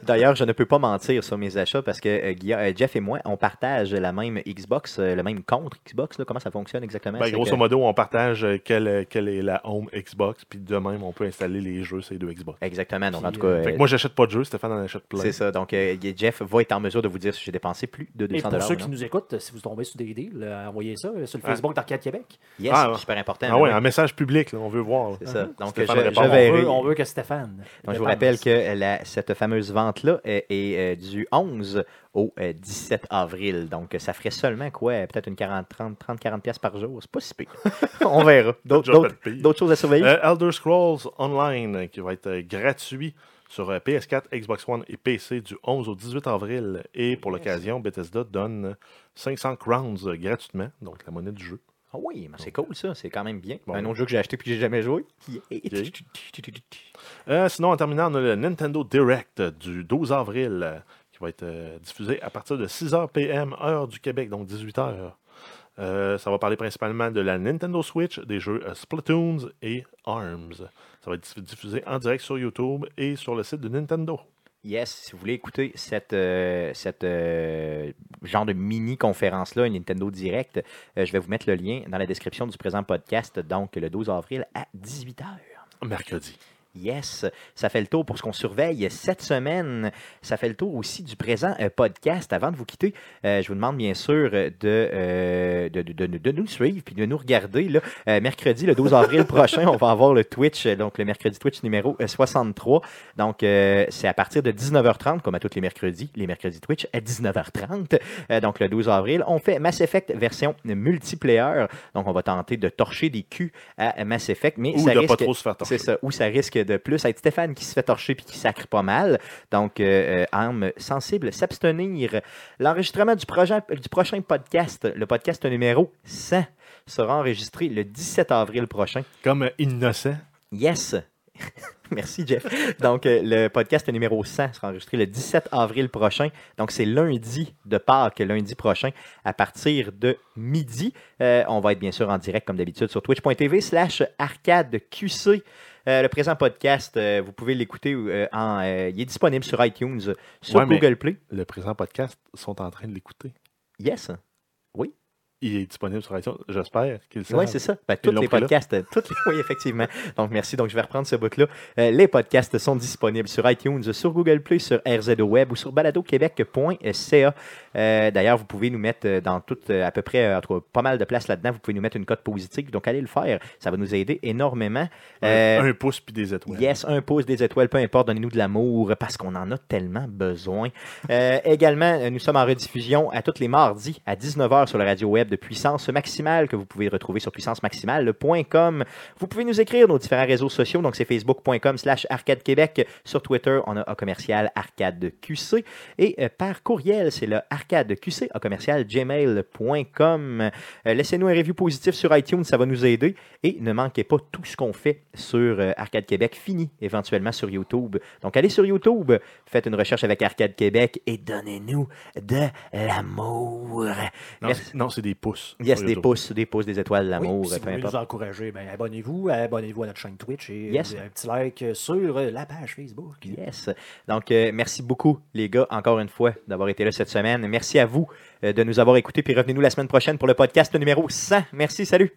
S1: D'ailleurs, je ne peux pas mentir sur mes achats parce que euh, euh, Jeff et moi, on partage la même Xbox, euh, le même compte Xbox. là. Comment ça fonctionne exactement?
S3: Ben, grosso
S1: que-
S3: modo, on partage euh, quelle, quelle est la home Xbox, puis de même, on peut installer les jeux ces deux Xbox.
S1: Exactement. Donc, en
S2: Puis,
S1: tout cas,
S2: euh,
S3: Fait que moi, j'achète pas de jeux, Stéphane en achète plein.
S1: c'est ça. Donc, euh, Jeff va être en mesure de vous dire si j'ai dépensé plus de
S2: Et
S1: 200
S2: pour ceux qui
S1: non.
S2: nous écoutent, si vous tombez sur des dés, euh, envoyez ça euh, sur le
S3: Ah.
S2: Facebook d'Arcade Québec.
S1: Yes,
S3: Ah,
S1: super important.
S3: Ah ouais,
S1: là,
S3: un message public, là, on veut voir.
S1: C'est ça. Donc, je, je
S3: répond.
S2: On veut, on veut que Stéphane.
S1: Donc, je vous rappelle que la- cette fameuse vente-là est, est, euh, du 11 au euh, 17 avril. Donc, ça ferait seulement quoi? Peut-être une 40, 30, 30, 40 pièces par jour. C'est pas si pire. On verra. D'autres, choses à surveiller?
S3: Euh, Elder Scrolls Online, euh, qui va être euh, gratuit sur euh, PS4, Xbox One et PC du 11 au 18 avril. Et pour l'occasion, Bethesda donne euh, 500 crowns euh, gratuitement, donc la monnaie du jeu.
S1: Ah oui, mais c'est cool ça. C'est quand même bien.
S3: Bon.
S1: Un autre jeu que j'ai acheté et que j'ai jamais joué. Yeah.
S3: Euh, sinon, en terminant, on a le Nintendo Direct du 12 avril, qui va être diffusé à partir de 6h PM, heure du Québec, donc 18h. Euh, ça va parler principalement de la Nintendo Switch, des jeux euh, Splatoons et ARMS. Ça va être diffusé en direct sur YouTube et sur le site de Nintendo.
S1: Yes, si vous voulez écouter cette, euh, cette euh, genre de mini-conférence-là, une Nintendo Direct, je vais vous mettre le lien dans la description du présent podcast, donc le 12 avril à 18h.
S3: Mercredi.
S1: Yes, ça fait le tour pour ce qu'on surveille cette semaine. Ça fait le tour aussi du présent euh, podcast. Avant de vous quitter, euh, je vous demande bien sûr de, euh, de, de- nous suivre puis de nous regarder. Là. Euh, mercredi, le 12 avril prochain, on va avoir le Twitch, donc le mercredi Twitch numéro euh, 63. Donc, c'est à partir de 19h30, comme à tous les mercredis, les mercredis Twitch à 19h30. Euh, donc, le 12 avril, on fait Mass Effect version multiplayer. Donc, on va tenter de torcher des culs à Mass Effect, mais
S3: Ou
S1: ça
S3: de
S1: risque...
S3: pas trop se faire torcher.
S1: C'est ça. Ou ça risque de plus être Stéphane qui se fait torcher puis qui sacre pas mal. Donc, euh, euh, âme sensible, s'abstenir. L'enregistrement du, prochain- du prochain podcast, le podcast numéro 100, sera enregistré le 17 avril prochain.
S3: Comme euh, innocent.
S1: Yes! Merci, Jeff. Donc, euh, le podcast numéro 100 sera enregistré le 17 avril prochain. Donc, c'est lundi de Pâques, lundi prochain, à partir de midi. Euh, on va être bien sûr en direct, comme d'habitude, sur twitch.tv slash arcadeqc. Euh, le présent podcast, euh, vous pouvez l'écouter euh, en. il est disponible sur iTunes, sur
S3: Ouais,
S1: Google Play.
S3: Le présent podcast sont en train de l'écouter.
S1: Yes.
S3: Il est disponible sur iTunes. J'espère qu'ils le.
S1: Oui, c'est ça. Ben,
S3: Ils
S1: tous les
S3: là.
S1: podcasts, euh, toutes les- oui, effectivement. Donc, merci. Donc, je vais reprendre ce bout-là. Euh, les podcasts sont disponibles sur iTunes, sur Google Play, sur RZO Web ou sur baladoquebec.ca. Euh, D'ailleurs, vous pouvez nous mettre euh, dans toute, euh, à peu près, euh, en tout cas, pas mal de place là-dedans. Vous pouvez nous mettre une cote positive. Donc, allez le faire. Ça va nous aider énormément. Euh,
S3: Un, un pouce puis des étoiles.
S1: Yes, un pouce, des étoiles, peu importe, donnez-nous de l'amour parce qu'on en a tellement besoin. Euh, également, euh, nous sommes en rediffusion à tous les mardis à 19h sur la radio web de Puissance Maximale que vous pouvez retrouver sur puissancemaximale.com. Vous pouvez nous écrire nos différents réseaux sociaux, donc c'est facebook.com slash arcade québec. Sur Twitter, on a A commercial arcade QC et euh, par courriel, c'est le arcade QC A commercial gmail.com. Euh, Laissez-nous un review positif sur iTunes, ça va nous aider. Et ne manquez pas tout ce qu'on fait sur euh, Arcade Québec, fini éventuellement sur YouTube. Donc allez sur YouTube, faites une recherche avec Arcade Québec et donnez-nous de l'amour.
S3: Non, c'est des pouces.
S1: Yes, des pouces, des pouces, des étoiles,
S2: Oui,
S1: l'amour,
S2: puis si vous voulez nous encourager, ben, abonnez-vous, abonnez-vous à notre chaîne Twitch et
S1: Yes.
S2: un petit like sur euh, la page Facebook.
S1: Yes. Donc, euh, merci beaucoup, les gars, encore une fois, d'avoir été là cette semaine. Merci à vous euh, de nous avoir écoutés. Puis revenez-nous la semaine prochaine pour le podcast numéro 100. Merci, salut.